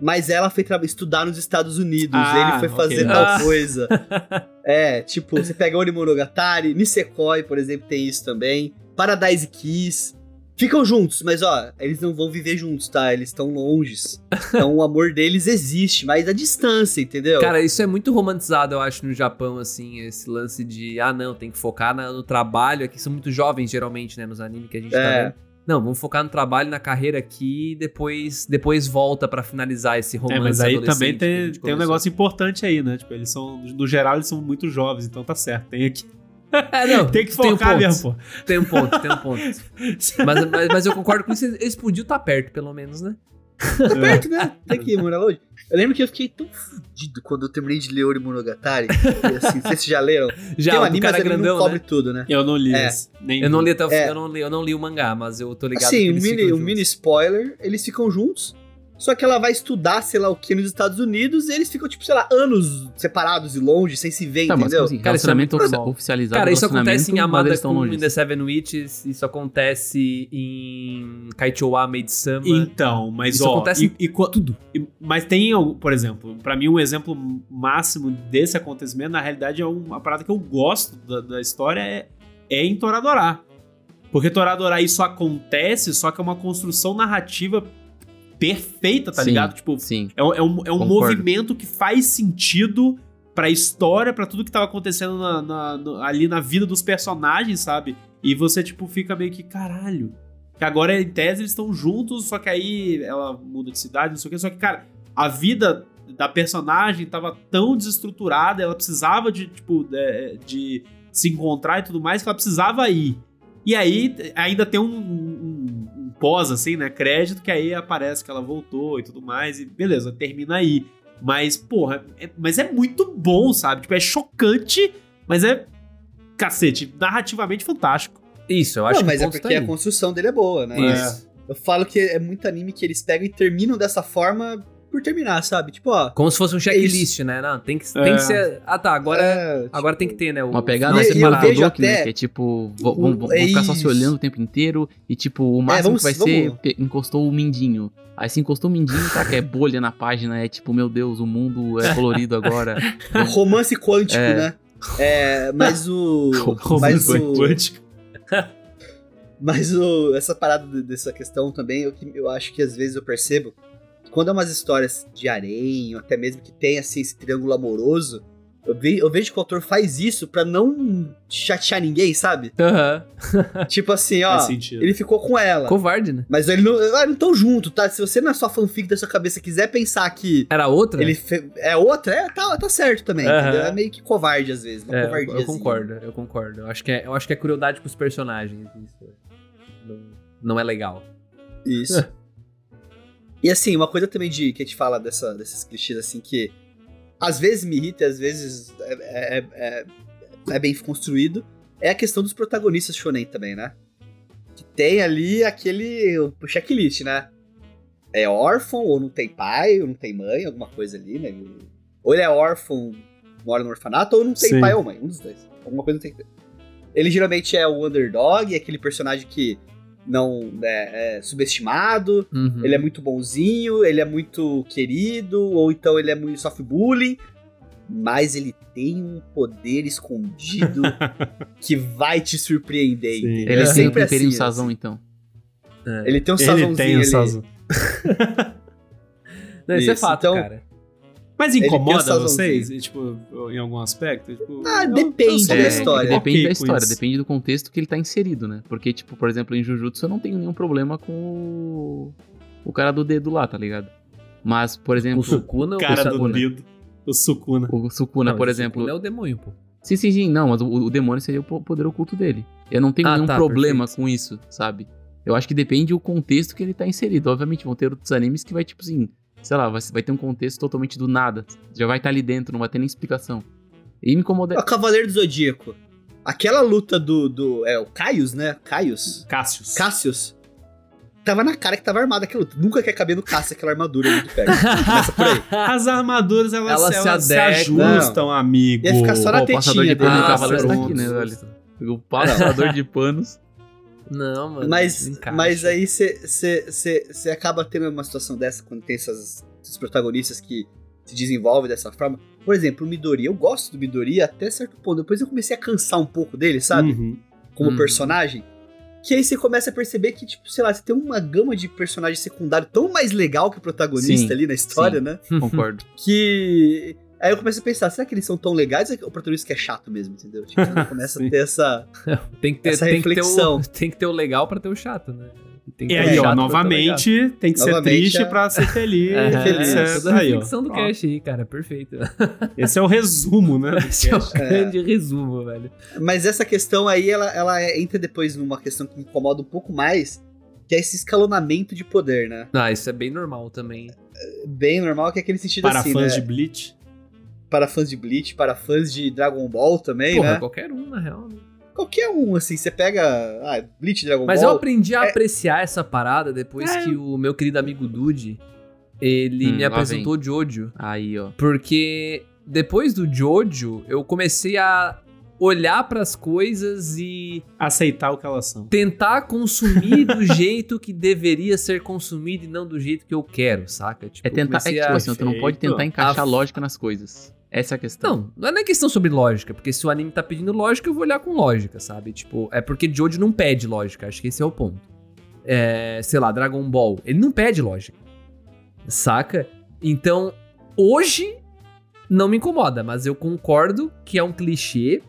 Mas ela foi estudar nos Estados Unidos, Ah, ele foi fazer ok. tal Ah. coisa. É, tipo, você pega Orimonogatari, Nisekoi, por exemplo, tem isso também. Paradise Kiss. Ficam juntos, mas ó, eles não vão viver juntos, tá? Eles estão longes. Então o amor deles existe, mas a distância, entendeu? cara, isso é muito romantizado, eu acho, no Japão, assim, esse lance de, ah, não, tem que focar na- no trabalho. Aqui são muito jovens, geralmente, né, nos animes que a gente tá É. vendo. Não, vamos focar no trabalho, na carreira aqui e depois, depois volta pra finalizar esse romance É, mas aí também tem, tem um negócio importante aí, né? Tipo, eles são, no geral, eles são muito jovens, então tá certo. Tem aqui. É, não, Tem que um focar ponto, mesmo, pô. Tem um ponto, tem um ponto. mas, mas, mas eu concordo com isso, eles podiam estar perto, pelo menos, né? Tá perto, né? Tem que morar longe. Eu lembro que eu fiquei tão fudido quando eu terminei de ler Orimonogatari. e, assim, vocês já leram? Já, Tem um o anime, cara mas ele grandão, não cobre né? tudo, né? Eu não li É. Nem Eu não li até o É. eu, não li, eu não li o mangá, mas eu tô ligado Assim, que um eles mini, um juntos. mini spoiler, eles ficam juntos. Só que ela vai estudar, sei lá o que, nos Estados Unidos, e eles ficam, tipo, sei lá, anos separados e longe, sem se ver, Tá, mas entendeu? como assim? Cara, isso é relacionamento muito ofici- normal. oficializado. Cara, isso acontece em mas Amada longe. in The Seven Witches, isso acontece em Kaichowa Maid-sama. Então, mas Isso ó, acontece e, e e- mas tem, por exemplo, pra mim um exemplo máximo desse acontecimento, na realidade é uma parada que eu gosto da, da história é, é em Toradorá. Porque Toradorá isso acontece, só que é uma construção narrativa perfeita, tá Sim. ligado? Tipo, Sim. é, um- é um, é um movimento que faz sentido pra história, pra tudo que tava acontecendo na- na- ali na vida dos personagens, sabe? E você, tipo, fica meio que, caralho. Que agora, em tese, eles estão juntos, só que aí ela muda de cidade, não sei o que. Só que, cara, a vida da personagem tava tão desestruturada, ela precisava de, tipo, de, de se encontrar e tudo mais, que ela precisava ir. E aí, ainda tem um- um pós, assim, né? Crédito, que aí aparece que ela voltou e tudo mais, e beleza, termina aí. Mas, porra, é- mas é muito bom, sabe? Tipo, é chocante, mas é, cacete, narrativamente fantástico. Isso, eu acho Não, mas que o é porque tá a construção dele é boa, né? Isso. Eu falo que é muito anime que eles pegam e terminam dessa forma por terminar, sabe? Tipo, ó. Como se fosse um checklist, né? Não, tem que, tem É. que ser... Ah, tá, agora, é, agora tem que ter, né? o- Uma pegada vejo do que, né? Que é tipo, vão, vão é ficar só se olhando o tempo inteiro e tipo, o máximo vamos- que vai ser, vamos- pe- encostou o mindinho. Aí se encostou o mindinho, tá, que é bolha na página, é tipo, meu Deus, o mundo é colorido agora. Romance quântico, É. né? É, mas o. mas Romance o. quântico. Mas o, essa parada de- dessa questão também, eu, que- eu acho que às vezes eu percebo, quando é umas histórias de harém, ou até mesmo que tem assim, esse triângulo amoroso, eu, ve- eu vejo que o autor faz isso pra não chatear ninguém, sabe? Aham. tipo assim, ó, ele ficou com ela. Covarde, né? Mas ele não, ah, não tão junto, tá? Se você na sua fanfic da sua cabeça quiser pensar que Era outra? ele é outra, é, tá, tá certo também, entendeu? É meio que covarde às vezes, uma É, eu, concordo, eu concordo. Eu acho que é, eu acho que é crueldade com os personagens. Isso não, não é legal. Isso. e assim, uma coisa também de que a gente fala dessa, desses clichês assim que às vezes me irrita, às vezes é, é, é- é bem construído, é a questão dos protagonistas shonen também, né? Que tem ali aquele o checklist, né? É órfão, ou não tem pai, ou não tem mãe, alguma coisa ali, né? Ou ele é órfão, mora no orfanato, ou não tem Sim. pai ou mãe, um dos dois. Alguma coisa tem que ter. Ele geralmente é o underdog, é aquele personagem que não é, é subestimado, Uhum. ele é muito bonzinho, ele é muito querido, ou então ele é muito sofre bullying, mas ele tem um poder escondido que vai te surpreender. Sim. Ele É tem sempre assim, sazão, assim. então. Ele tem um Ele sazãozinho tem o ali. sazão. Não, isso é Isso, fato, então- cara. Mas o incomoda vocês, e, tipo, em algum aspecto? Tipo, Ah, eu- depende eu da É, história. Depende ok da história, depende do contexto que ele tá inserido, né? Porque, tipo, por exemplo, em Jujutsu eu não tenho nenhum problema com o, o cara do dedo lá, tá ligado? Mas, por exemplo, O Sukuna ou Cara o do Sukuna? dedo. O Sukuna. o Sukuna, Não, por o exemplo. Sukuna é o demônio, pô. Sim, sim, sim, não, mas o, o demônio seria o po- poder oculto dele. Eu não tenho Ah, nenhum tá, problema perfeito. com isso, sabe? Eu acho que depende do contexto que ele tá inserido. Obviamente, vão ter outros animes que vai, tipo assim, sei lá, vai, vai ter um contexto totalmente do nada. Já vai estar ali dentro, não vai ter nem explicação. E me incomoda. O Cavaleiro do Zodíaco. Aquela luta do. do é o Caius, né? Caius? Cassius. Cassius. Tava na cara que tava armada aquela luta. Nunca quer caber no Cassius aquela armadura ali do pé. Começa por aí. As armaduras, elas, Elas elas, se se, adequam. ajustam, amigo. Ia ficar só na Pô, o passador tetinha de pano Ah, Cavaleiro tá aqui, né, velho? O passador de panos. Não, mano. Mas, mas aí você acaba tendo uma situação dessa quando tem essas, esses protagonistas que se desenvolvem dessa forma. Por exemplo, o Midori. Eu gosto do Midori até certo ponto. Depois eu comecei a cansar um pouco dele, sabe? Uhum. Como Uhum. personagem. Que aí você começa a perceber que, tipo, sei lá, você tem uma gama de personagem secundário tão mais legal que o protagonista Sim, ali na história, sim. né? Concordo. Que. Aí eu começo a pensar, será que eles são tão legais ou o protagonista que é chato mesmo, entendeu? Tipo, começa a ter essa. tem que ter, essa tem que ter, o, reflexão. tem que ter o legal pra ter o chato, né? Tem que E aí, ó, novamente, tem que ser Novamente, triste é- pra ser feliz. legal. feliz. É, toda a reflexão do cast aí, cara. Perfeito. Esse é o resumo, né? Esse é o cast. grande resumo, velho. Mas essa questão aí, ela, ela é- entra depois numa questão que me incomoda um pouco mais, que é esse escalonamento de poder, né? Ah, isso é bem normal também. Bem normal, que é aquele sentido Para assim, fãs né? de Bleach. Para fãs de Bleach, para fãs de Dragon Ball também, Porra, né? qualquer um, na real. né? Qualquer um, assim, você pega. Ah, Bleach, Dragon Mas eu Ball. aprendi a é- apreciar essa parada depois É. que o meu querido amigo Dude, ele Hum, me apresentou Jojo. Aí, ó. Porque depois do Jojo, eu comecei a olhar pras coisas e Aceitar o que elas são. tentar consumir do jeito que deveria ser consumido e não do jeito que eu quero, saca? Tipo, É tentar. É tipo a- assim, tu não pode Perfeito. tentar encaixar A- lógica nas coisas. Essa é a questão. Não, não é nem questão sobre lógica, porque se o anime tá pedindo lógica, eu vou olhar com lógica, sabe? Tipo, é porque Jojo não pede lógica, acho que esse é o ponto. É, sei lá, Dragon Ball, ele não pede lógica. Saca? Então, hoje não me incomoda, mas eu concordo que é um clichê,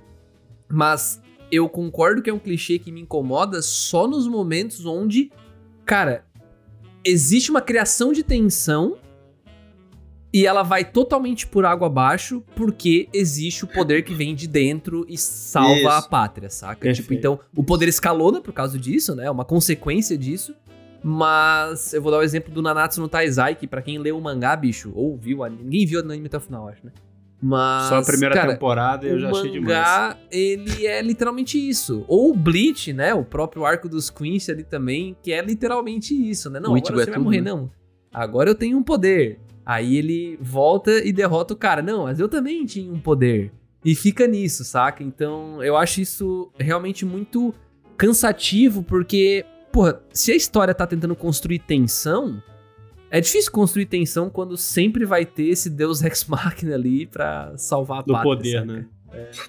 mas eu concordo que é um clichê que me incomoda só nos momentos onde, cara, existe uma criação de tensão e ela vai totalmente por água abaixo porque existe o poder que vem de dentro e salva Isso. a pátria, saca? Perfeito. Tipo, então o poder escalona por causa disso, né? É uma consequência disso. Mas eu vou dar o exemplo do Nanatsu no Taizai, que pra quem leu o mangá, bicho, ou viu, o ninguém viu o anime até o final, acho, né? Mas Só a primeira cara, temporada eu o já achei demais. mangá, ele é literalmente isso. Ou o Bleach, né? O próprio arco dos Queens ali também, que é literalmente isso, né? Não, O agora Ichigo você é vai tudo, morrer, né? não. Agora eu tenho um poder. Aí ele volta e derrota o cara. Não, mas eu também tinha um poder. E fica nisso, saca? Então eu acho isso realmente muito cansativo, porque, porra, se a história tá tentando construir tensão, é difícil construir tensão quando sempre vai ter esse Deus Ex Machina ali pra salvar a Do pátria, poder, saca? né?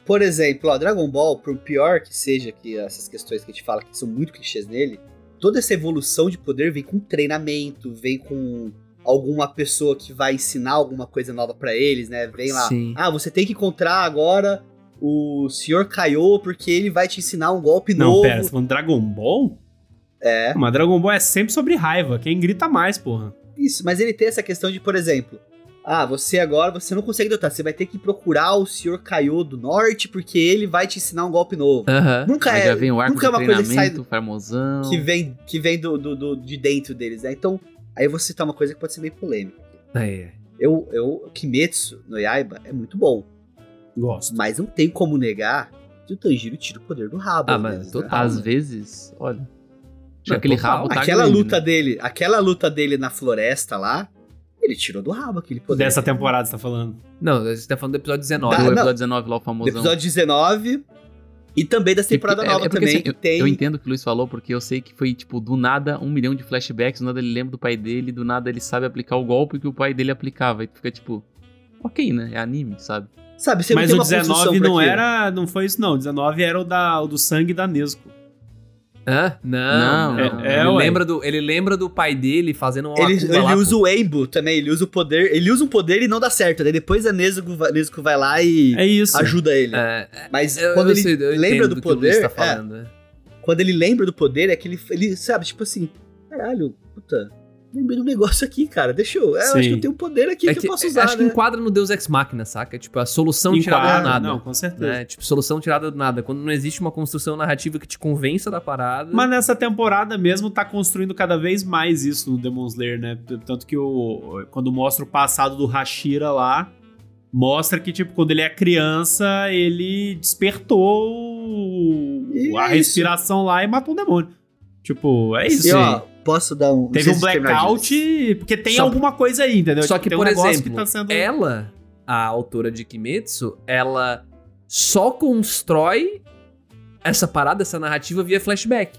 Por exemplo, ó, Dragon Ball, por pior que seja que essas questões que a gente fala que são muito clichês nele, toda essa evolução de poder vem com treinamento, vem com alguma pessoa que vai ensinar alguma coisa nova pra eles, né? Vem lá, Sim. ah, você tem que encontrar agora o Sr. Kaiô porque ele vai te ensinar um golpe Não, novo. pera, você tá falando Dragon Ball? É, Mas Dragon Ball é sempre sobre raiva. Quem grita mais, porra. isso, mas ele tem essa questão de, por exemplo, ah, você agora, você não consegue derrotar, você vai ter que procurar o Sr. Kaiô do Norte porque ele vai te ensinar um golpe novo. Aham. Nunca Aí é, já vem o arco nunca é uma coisa que sai famosão. que vem, que vem do, do, do- de dentro deles, né? Então, aí eu vou citar uma coisa que pode ser meio polêmica. É. Eu, eu, Kimetsu no Yaiba é muito bom, Gosto. mas não tem como negar que o Tanjiro tira o poder do rabo. Ah, às mas né? Às né? vezes, olha. Não, aquele rabo tá Aquela grande, luta né? dele, aquela luta dele na floresta lá, ele tirou do rabo aquele poder. Dessa temporada você tá falando. Não, você tá falando do episódio 19. Ah, Do não. episódio 19 lá, o Do famosão. episódio 19 e também dessa temporada É- nova é porque, também, assim, eu, tem... eu entendo o que o Luiz falou, porque eu sei que foi, tipo, do nada, um milhão de flashbacks, do nada ele lembra do pai dele, do nada ele sabe aplicar o golpe que o pai dele aplicava. E tu fica, tipo, ok, né? É anime, sabe? Sabe, você Mas não o tem uma construção 19 pra não aquilo. era. Não foi isso, não. O 19 era o, da, o do sangue da Nesco. Hã? Não, Não, não. é- é, ele, ué. lembra do, ele lembra do pai dele fazendo uma Ele, ele usa o Embo também, ele usa o poder, ele usa um poder e não dá certo. Daí depois a Nezuko, vai- Nezuko vai lá e É isso. ajuda ele. É, Mas eu, quando eu ele sei, eu lembra do que o Luiz poder, tá é, falando. né? quando ele lembra do poder, é que ele, ele sabe, tipo assim, caralho, puta, lembrei um negócio aqui, cara, deixa eu, é, eu acho que eu tenho um poder aqui É que, que- eu posso usar, acho que né? enquadra no Deus Ex Machina, saca? Tipo, a solução tirada Enquadra, do nada. Não, com certeza. né? Tipo, solução tirada do nada. Quando não existe uma construção narrativa que te convença da parada. Mas nessa temporada mesmo tá construindo cada vez mais isso no Demon Slayer, né? Tanto que o, quando mostra o passado do Hashira lá, mostra que, tipo, quando ele é criança, ele despertou o- a Isso. respiração lá e matou um demônio. Tipo, é isso. E ó, posso dar um... Teve um blackout, porque tem Só- alguma coisa aí, entendeu? Só Tipo, que, tem um por negócio exemplo, que tá sendo... ela, a autora de Kimetsu, ela só constrói essa parada, essa narrativa via flashback.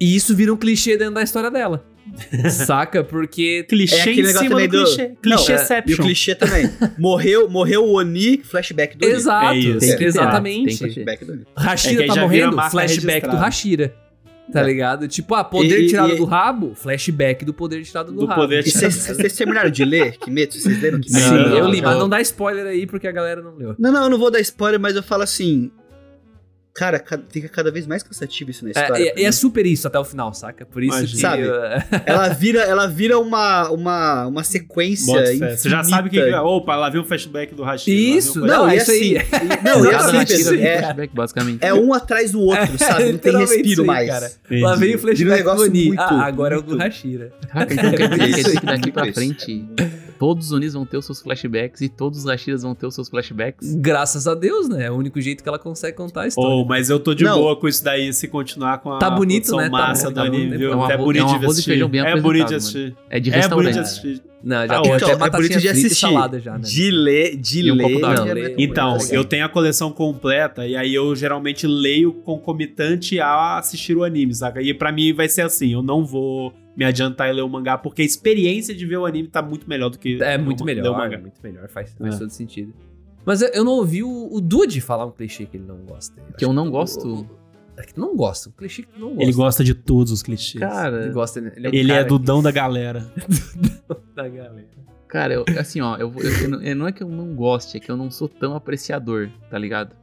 E isso vira um clichê dentro da história dela. Saca? Porque. Clichê É aquele em negócio cima do do- clichê. Não, é, E o clichê também. morreu, morreu o Oni, flashback do Oni. Exato, É isso. Tem que ter, exatamente. tem. Flashback do Oni. Hashira É tá morrendo, flashback do. Hashira. Tá É. ligado? Tipo, ah, poder E- tirado e- do rabo, flashback do poder tirado do, Do rabo. poder E vocês vocês terminaram de ler Kimetsu? Vocês leram Kimetsu? Sim, Não, eu li, não. mas não dá spoiler aí porque a galera não leu. Não, não, eu não vou dar spoiler, mas eu falo assim. Cara, ca- fica cada vez mais cansativo isso na história. É, pra e é mim. super isso até o final, saca? Por isso Imagina. que. Sabe? ela vira, ela vira uma, uma, uma sequência. Você já sabe que. Opa, lá vem o flashback do o Isso, flashback. não, é isso aí. assim, Não, e Cada assim, Pedro, é, flashback, basicamente. é um atrás do outro, sabe? Não tem respiro aí, mais. cara. Entendi. Lá vem o Vira um flashback do Oni. muito, ah, agora é o muito- do Hashira. Caraca, então quer dizer, que daqui pra frente, todos os Onis vão ter os seus flashbacks e todos os Hashiras vão ter os seus flashbacks. Graças a Deus, né? É o único jeito que ela consegue contar a história. Oh, mas eu tô de Não. boa com isso daí se continuar com a Tá bonito, produção né? Tá massa bom, do tá anime? É um é arroz- bonito é um de e assistir. feijão bem é bonito de mano. assistir. É de É bonito de restaurante. assistir. Não, já Ah, tem então, até é batatinha frita e assistir. salada já, né? De ler, de E um ler. já Não, é ler- muito Então, legal. eu tenho a coleção completa e aí eu geralmente leio concomitante a assistir o anime, saca? E pra mim vai ser assim, eu não vou me adiantar e ler o mangá, porque a experiência de ver o anime tá muito melhor do que É ler muito o- melhor, ler o mangá. muito melhor, faz, faz É. todo sentido. Mas eu, eu não ouvi o, o Dude falar um clichê que ele não gosta. Que eu não gosto? o- É que tu não gosta, um clichê que tu não gosta. Ele gosta de todos os clichês. Cara, Ele gosta? Ele é, um Ele é dudão da galera. da galera. Cara, eu, assim, ó, eu, eu- eu não- é, é que eu não goste, é que eu não sou tão apreciador, tá ligado?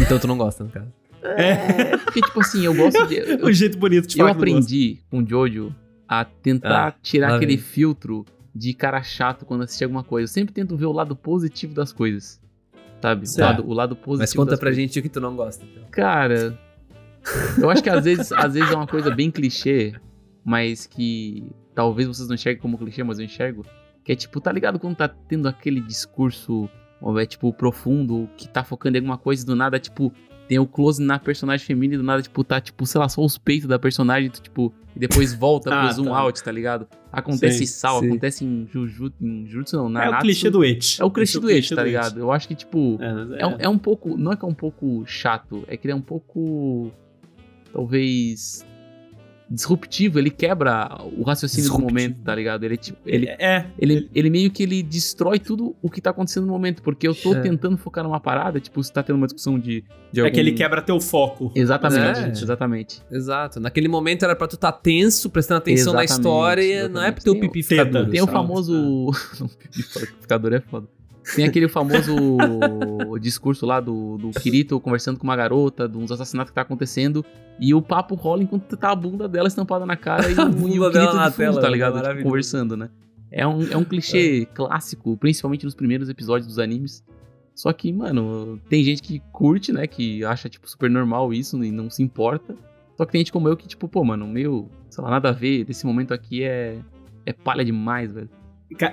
Então tu não gosta, no caso. É, porque, tipo assim, eu gosto de. Eu, o jeito bonito de eu falar que não gosta. aprendi com o Jojo a tentar Ah, tirar aquele vem. filtro de cara chato quando assistir alguma coisa. Eu sempre tento ver o lado positivo das coisas. Sabe? O lado, o lado positivo. Mas conta das pra coisas. gente o que tu não gosta, então. Cara, eu acho que às vezes, às vezes é uma coisa bem clichê, mas que talvez vocês não enxerguem como clichê, mas eu enxergo. Que é tipo, tá ligado quando tá tendo aquele discurso, é tipo, profundo, que tá focando em alguma coisa e do nada, tipo, tem o close na personagem feminina e do nada, tipo, tá, tipo, sei lá, só os peitos da personagem, tu, tipo, e depois volta Ah, pro zoom tá. out, tá ligado? Acontece Sim, sal, sim. acontece em Jujutsu, em Jujutsu não, na É o clichê do It. É o clichê do eixo, tá ligado? Eu acho que, tipo, É, é, um- é um pouco. Não é que é um pouco chato, é que ele é um pouco. Talvez. disruptivo, ele quebra o raciocínio do momento, tá ligado? Ele, tipo, ele, É, ele, ele meio que ele destrói tudo o que tá acontecendo no momento, porque eu tô É. tentando focar numa parada, tipo, você tá tendo uma discussão de, de é algum... que ele quebra teu foco. Exatamente, É. exatamente. Exato. Naquele momento era pra tu estar tenso, prestando atenção na Exatamente, história, exatamente. não é pro teu pipi ficar duro. Tem o famoso... Não, Purificador é foda. Tem aquele famoso discurso lá do, do Kirito conversando com uma garota, de uns assassinatos que tá acontecendo, e o papo rola enquanto tá a bunda dela estampada na cara e A o, bunda e o dela Kirito na de fundo, tela, tá ligado? maravilhoso. Tipo, conversando, né? É um, é um clichê clássico, principalmente nos primeiros episódios dos animes. Só que, mano, tem gente que curte, né? Que acha, tipo, super normal isso e não se importa. Só que tem gente como eu que, tipo, pô, mano, meu, sei lá, nada a ver. Desse momento aqui é, é palha demais, velho.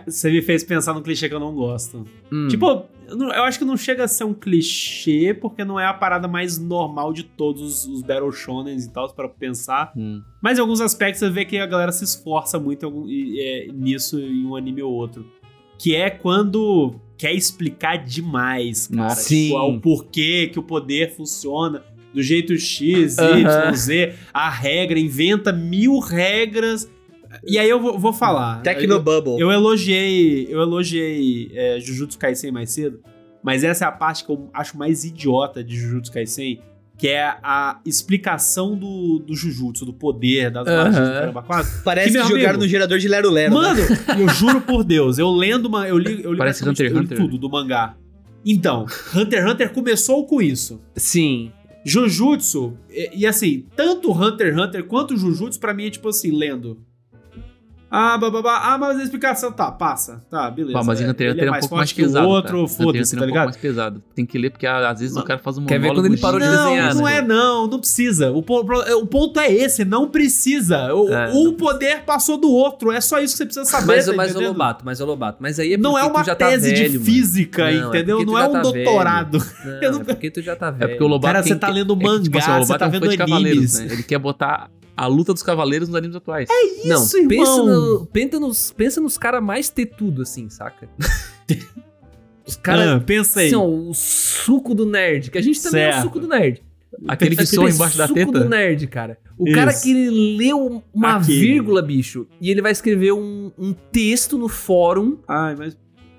Você me fez pensar num clichê que eu não gosto. Hum. Tipo, eu, acho que não chega a ser um clichê, porque não é a parada mais normal de todos os Battle Shonens e tal, para pensar. Hum. Mas em alguns aspectos você vê que a galera se esforça muito é, nisso em um anime ou outro. Que é quando quer explicar demais, cara. Nossa. Sim. Tipo, o porquê que o poder funciona do jeito X. Y, Z, a regra, inventa mil regras. E aí eu vou, vou falar. Tecnobubble. Eu elogiei, eu elogiei é, Jujutsu Kaisen mais cedo, mas essa é a parte que eu acho mais idiota de Jujutsu Kaisen, que é a explicação do, do Jujutsu, do poder, das Aham. magias do caramba quatro. Parece Que, jogaram amigo, no gerador de Lero Lero. né? Mano, eu juro por Deus, eu lendo, uma, eu li, eu li Parece Hunter x eu li Hunter. tudo do mangá. Então, Hunter x Hunter começou com isso. Sim. Jujutsu, e, e assim, tanto Hunter x Hunter quanto Jujutsu, pra mim é tipo assim, lendo. Ah, bababá, ah, mas a explicação tá, passa. Tá, beleza. Pá, mas em é, Hunter x ele Hunter é, um mais pouco mais pesado. o outro, tá? Foda-se, é tá um pouco ligado? mais pesado. Tem que ler porque ah, às vezes Mano, o cara faz um quer ver quando ele parou de não, desenhar, não né? é não, não precisa. O, o ponto é esse, não precisa. O, É, um não poder passou do outro, é só isso que você precisa saber, Mas, tá mas o? Lobato, mas o Lobato. Mas aí é Não é uma tá tese velho, de mano. física, Não, é entendeu? não é um tá doutorado. Não, não- é porque tu já tá velho. É porque o Lobato Cara, você tá lendo é mangá, tipo assim, o você Lobato tá é um vendo animes. né? Ele quer botar a luta dos cavaleiros nos animes atuais. Não, Isso, irmão. pensa, no, pensa nos, pensa nos caras mais tetudo assim, saca? Os caras, Ah, pensa aí. assim, ó, o suco do nerd, que a gente também é o Certo. suco do nerd. Aquele que soa embaixo da suco teta. do nerd, cara. O Isso. cara que ele leu uma Aquele. vírgula, bicho, e ele vai escrever um, um texto no fórum Ai, mas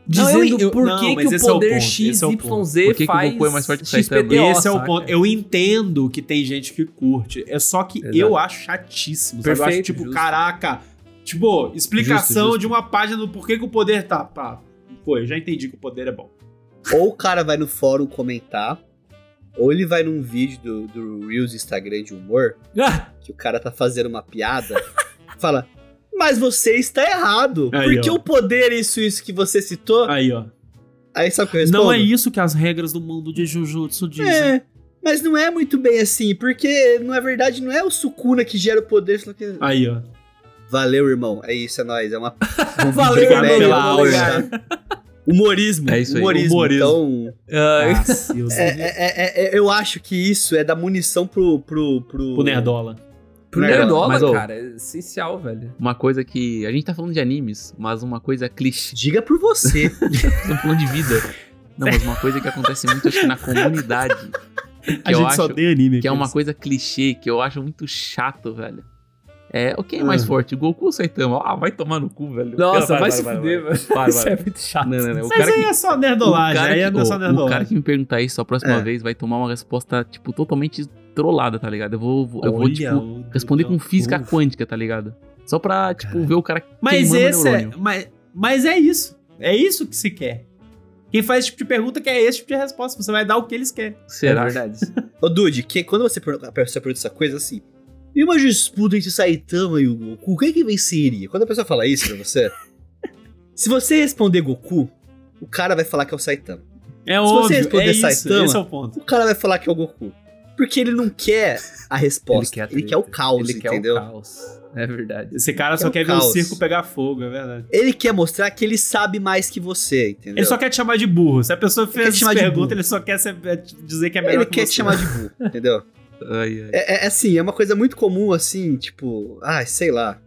dizendo por que, mas que o esse é o poder X, esse é o Y, ponto. Z Por que que o faz Goku é mais forte que o Saitama? XPTO, Esse é o ponto. Eu entendo que tem gente que curte. É só que Exato. eu acho chatíssimo. Sabe? eu acho Perfeito, tipo, justo. caraca. Tipo, explicação Justo, justo. de uma página do porquê que o poder tá. Pá. Pô, eu já entendi que o poder é bom. Ou o cara vai no fórum comentar, ou ele vai num vídeo do, do Reels Instagram de humor, Ah, que o cara tá fazendo uma piada, fala, mas você está errado, Aí, porque ó. o poder, isso, isso que você citou, aí, ó. aí sabe o que eu respondo? Não é isso que as regras do mundo de Jujutsu dizem. É, mas não é muito bem assim, porque, na verdade, não é o Sukuna que gera o poder, só que... Aí, ó. Valeu, irmão, é isso, é nóis, é uma... Valeu, irmão, pela aula. Humorismo, É isso aí, humorismo, humorismo. então... Cacilda. É, é, é, é, eu acho que isso é dar munição pro... pro, pro... Pro Nerdola. Pro Nerdola, Nerdola, mas, ô, cara, é essencial, velho. Uma coisa que. A gente tá falando de animes, mas uma coisa clichê. Diga por você. Estamos falando de vida. Não, mas uma coisa que acontece muito, acho que na comunidade. Que A eu gente acho só tem anime. que é uma coisa clichê, que eu acho muito chato, velho. É, o quem é mais Ah. forte? O Goku ou o Saitama? Ah, vai tomar no cu, velho. Nossa, vai, Vai, se vai, fuder, vai, velho. Isso é muito chato. Não, não, não. O Mas cara aí que, é só nerdolagem. Aí é que- só o- o nerdolagem. cara que me perguntar isso a próxima É. vez vai tomar uma resposta, tipo, totalmente trollada, tá ligado? Eu vou, vou- eu vou tipo, responder com física Uf. quântica, tá ligado? Só pra, tipo, Cara. ver o cara Mas esse é, mas, mas é isso. É isso que se quer. Quem faz esse tipo de pergunta quer esse tipo de resposta. Você vai dar o que eles querem. Será? É verdade. Ô, Dude, que, quando você pergunta, a pessoa pergunta essa coisa assim, e uma disputa entre Saitama e o Goku, quem que venceria? Quando a pessoa fala isso pra você, se você responder Goku, o cara vai falar que é o Saitama. É você óbvio. responder é isso. Saitama, Esse é o ponto. O cara vai falar que é o Goku. Porque ele não quer a resposta, ele quer, a o treta. caos, Ele quer entendeu? o caos. É verdade. Esse cara É só o quer ver caos. o circo pegar fogo, é verdade. Ele quer mostrar que ele sabe mais que você, entendeu? Ele só quer te chamar de burro. Se a pessoa quer fez essa pergunta, ele só quer é, dizer que é melhor Ele que quer você. te chamar de burro, entendeu? Ai, ai. É, é assim, é uma coisa muito comum, assim, tipo, ai, sei lá.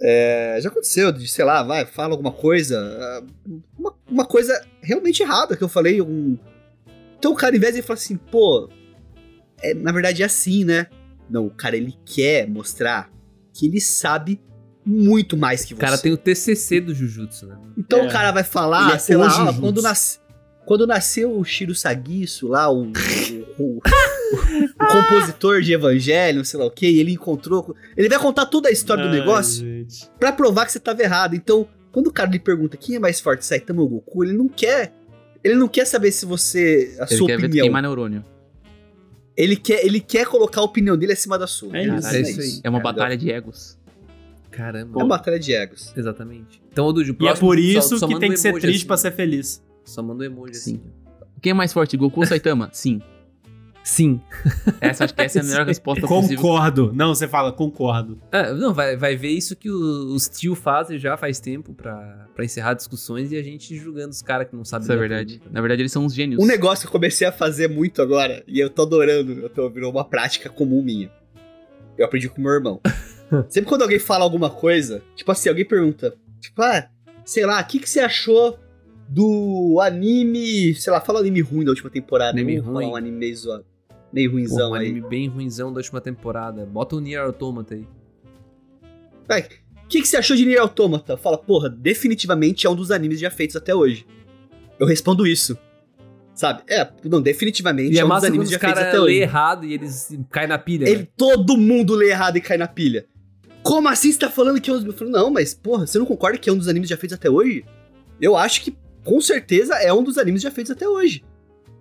É, já aconteceu de, sei lá, vai, fala alguma coisa, ah, uma, uma coisa realmente errada que eu falei. Um... Então o cara, em vez de falar assim, pô, é, na verdade é assim, né? Não, o cara ele quer mostrar que ele sabe muito mais que O você. cara tem o TCC do Jujutsu, né? Então É. o cara vai falar, é sei o lá, Jujutsu. ah, quando, nas- quando nasceu o Shiro Sagisso lá, o, o- o- o compositor de Evangelho, sei lá o que, ele encontrou. Ele vai contar toda a história do Ai, negócio gente. pra provar que você tava errado. Então, quando o cara lhe pergunta quem é mais forte, Saitama ou Goku, ele não quer. Ele não quer saber se você. a Ele sua quer ver opinião. queimar neurônio. Ele quer, ele quer colocar a opinião dele acima da sua. É isso, Caralho, é isso aí. É uma batalha de egos. Caramba. É uma batalha de egos. Exatamente. Então, Dude, o E é por só- isso só que manda tem um que ser triste assim. pra ser feliz. Só manda um emoji Sim. assim. Quem é mais forte, Goku ou Saitama? Sim. Sim. Essa, acho que essa é a melhor resposta possível. Concordo. Não, você fala, concordo. É, não, vai, vai ver isso que o- os tio fazem já faz tempo pra, pra encerrar discussões e a gente julgando os caras que não sabem Isso é verdade. tudo. Na verdade, eles são uns gênios. Um negócio que eu comecei a fazer muito agora, e eu tô adorando, eu tô, virou uma prática comum minha. Eu aprendi com meu irmão. Sempre quando alguém fala alguma coisa, tipo assim, alguém pergunta, tipo, ah, sei lá, o que, que você achou do anime, sei lá, fala anime ruim da última temporada, Anime ruim. um anime meio zoado, meio Pô, ruinzão um aí. anime bem ruinzão da última temporada. Bota o Nier Automata aí. Vai, O que, que você achou de Nier Automata? Fala, porra, definitivamente é um dos animes já feitos até hoje. Eu respondo isso. Sabe? É, não, definitivamente E é, é um dos animes já feitos até lê hoje. errado e eles caem na pilha. Ele, né? todo mundo lê errado e cai na pilha. Como assim você tá falando que é um dos... Eu falo, não, mas porra, você não concorda que é um dos animes já feitos até hoje? Eu acho que, com certeza, é um dos animes já feitos até hoje.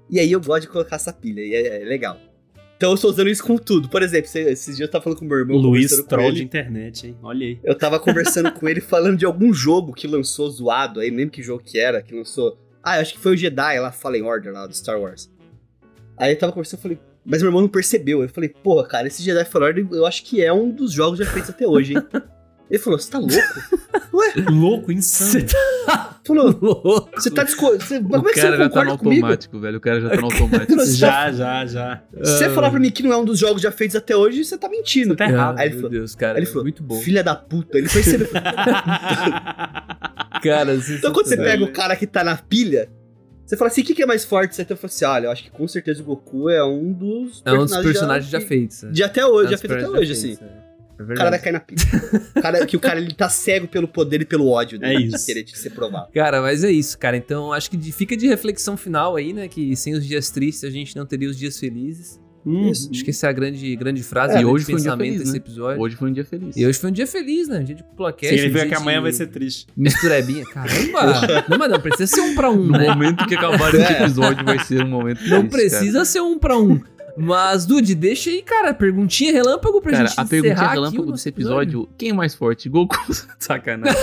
E aí eu gosto de colocar essa pilha, e é, é legal. Então eu estou usando isso com tudo. Por exemplo, esses dias eu tava falando com o meu irmão. Luiz troll de internet, hein? Olha aí. Eu tava conversando com ele falando de algum jogo que lançou zoado aí, lembro que jogo que era, que lançou. Ah, eu acho que foi o Jedi lá, Fallen Order lá do Star Wars. Aí eu tava conversando, eu falei, mas meu irmão não percebeu. Eu falei, porra, cara, esse Jedi Fallen Order eu acho que é um dos jogos já feitos até hoje, hein? Ele falou, você tá louco? Louco, insano. Falou, você tá disco... você... Mas O como é que você cara não já tá no concorda comigo? automático, velho. O cara já tá no automático. Você já, já, já. Se você falar pra mim que não é um dos jogos já feitos até hoje, você tá mentindo. Você tá errado. Aí ele meu falou- Deus, cara. Aí ele falou, muito bom. filha da puta. Ele foi ser... Cara, Então quando você pega o cara que tá na pilha, você fala assim, o que, que é mais forte? Você até fala assim, olha, eu acho que com certeza o Goku é um dos É um dos personagens já, já, feitos. né? de até hoje, É um já dos feito até hoje, já assim. É. O cara vai cair na pilha. O cara, que o cara ele tá cego pelo poder e pelo ódio dele. É de isso. Querer te ser provado. Cara, mas é isso, cara. Então acho que de- fica de reflexão final aí, né? Que sem os dias tristes a gente não teria os dias felizes. Hum, Isso. Acho que essa é a grande, grande frase É, grande hoje foi um dia pensamento feliz, desse né? episódio. Hoje foi um dia feliz. E hoje foi um dia feliz, né? Um dia de. Significa um dia que amanhã de vai ser triste. Misturebinha. Caramba! não, mas não precisa ser um pra um, No né? momento que acabar esse episódio vai ser um momento Não precisa ser um pra um. Mas, Dude, deixa aí, cara, perguntinha relâmpago pra Cara, gente a perguntinha encerrar aqui o relâmpago nosso desse episódio, quem é mais forte? Goku? Sacanagem.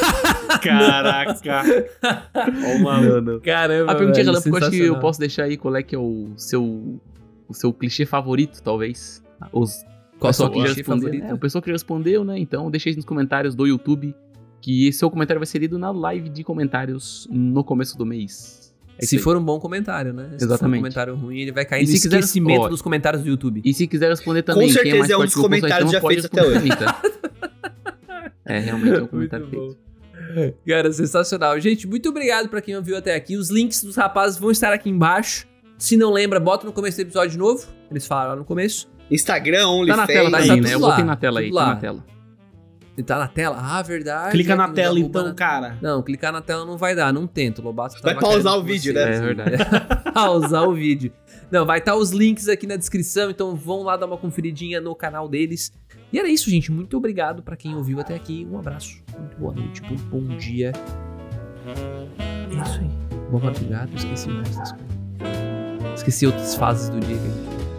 Caraca. Ó, o maluco. não. Caramba, A perguntinha velho, relâmpago, acho que eu posso deixar aí qual é que é o seu o seu clichê favorito, talvez. Os Qual pessoal seu clichê respondeu. favorito? É, o pessoal que já respondeu, né? Então deixa aí nos comentários do YouTube que seu comentário vai ser lido na live de comentários no começo do mês. É Se aí. for um bom comentário, né? Se for um Exatamente. comentário ruim, ele vai cair E no se quiser- esquecimento ó, dos comentários do YouTube. E se quiser responder também, Com quem é mais certeza é um forte dos comentários já feitos até tá? É, realmente é um comentário Muito feito. Cara, sensacional. Gente, muito obrigado pra quem ouviu até aqui. Os links dos rapazes vão estar aqui embaixo. Se não lembra, bota no começo do episódio de novo. Eles falaram lá no começo. Instagram, Tá na tela OnlyFans. tá né? tudo Eu lá, botei na tela aí, tá na tela. Ele tá na tela? Ah, verdade. Clica na tela então, na- cara. Não, clicar na tela não vai dar, não tenta. O Lobato Vai tava pausar o vídeo, você- né? É verdade. pausar o vídeo. Não, vai estar os links aqui na descrição, então vão lá dar uma conferidinha no canal deles. E era isso, gente. Muito obrigado pra quem ouviu até aqui. Um abraço, muito boa noite, muito bom dia. É isso aí. Boa madrugada, esqueci resto das coisas. Esqueci outras fases do dia. que a gente-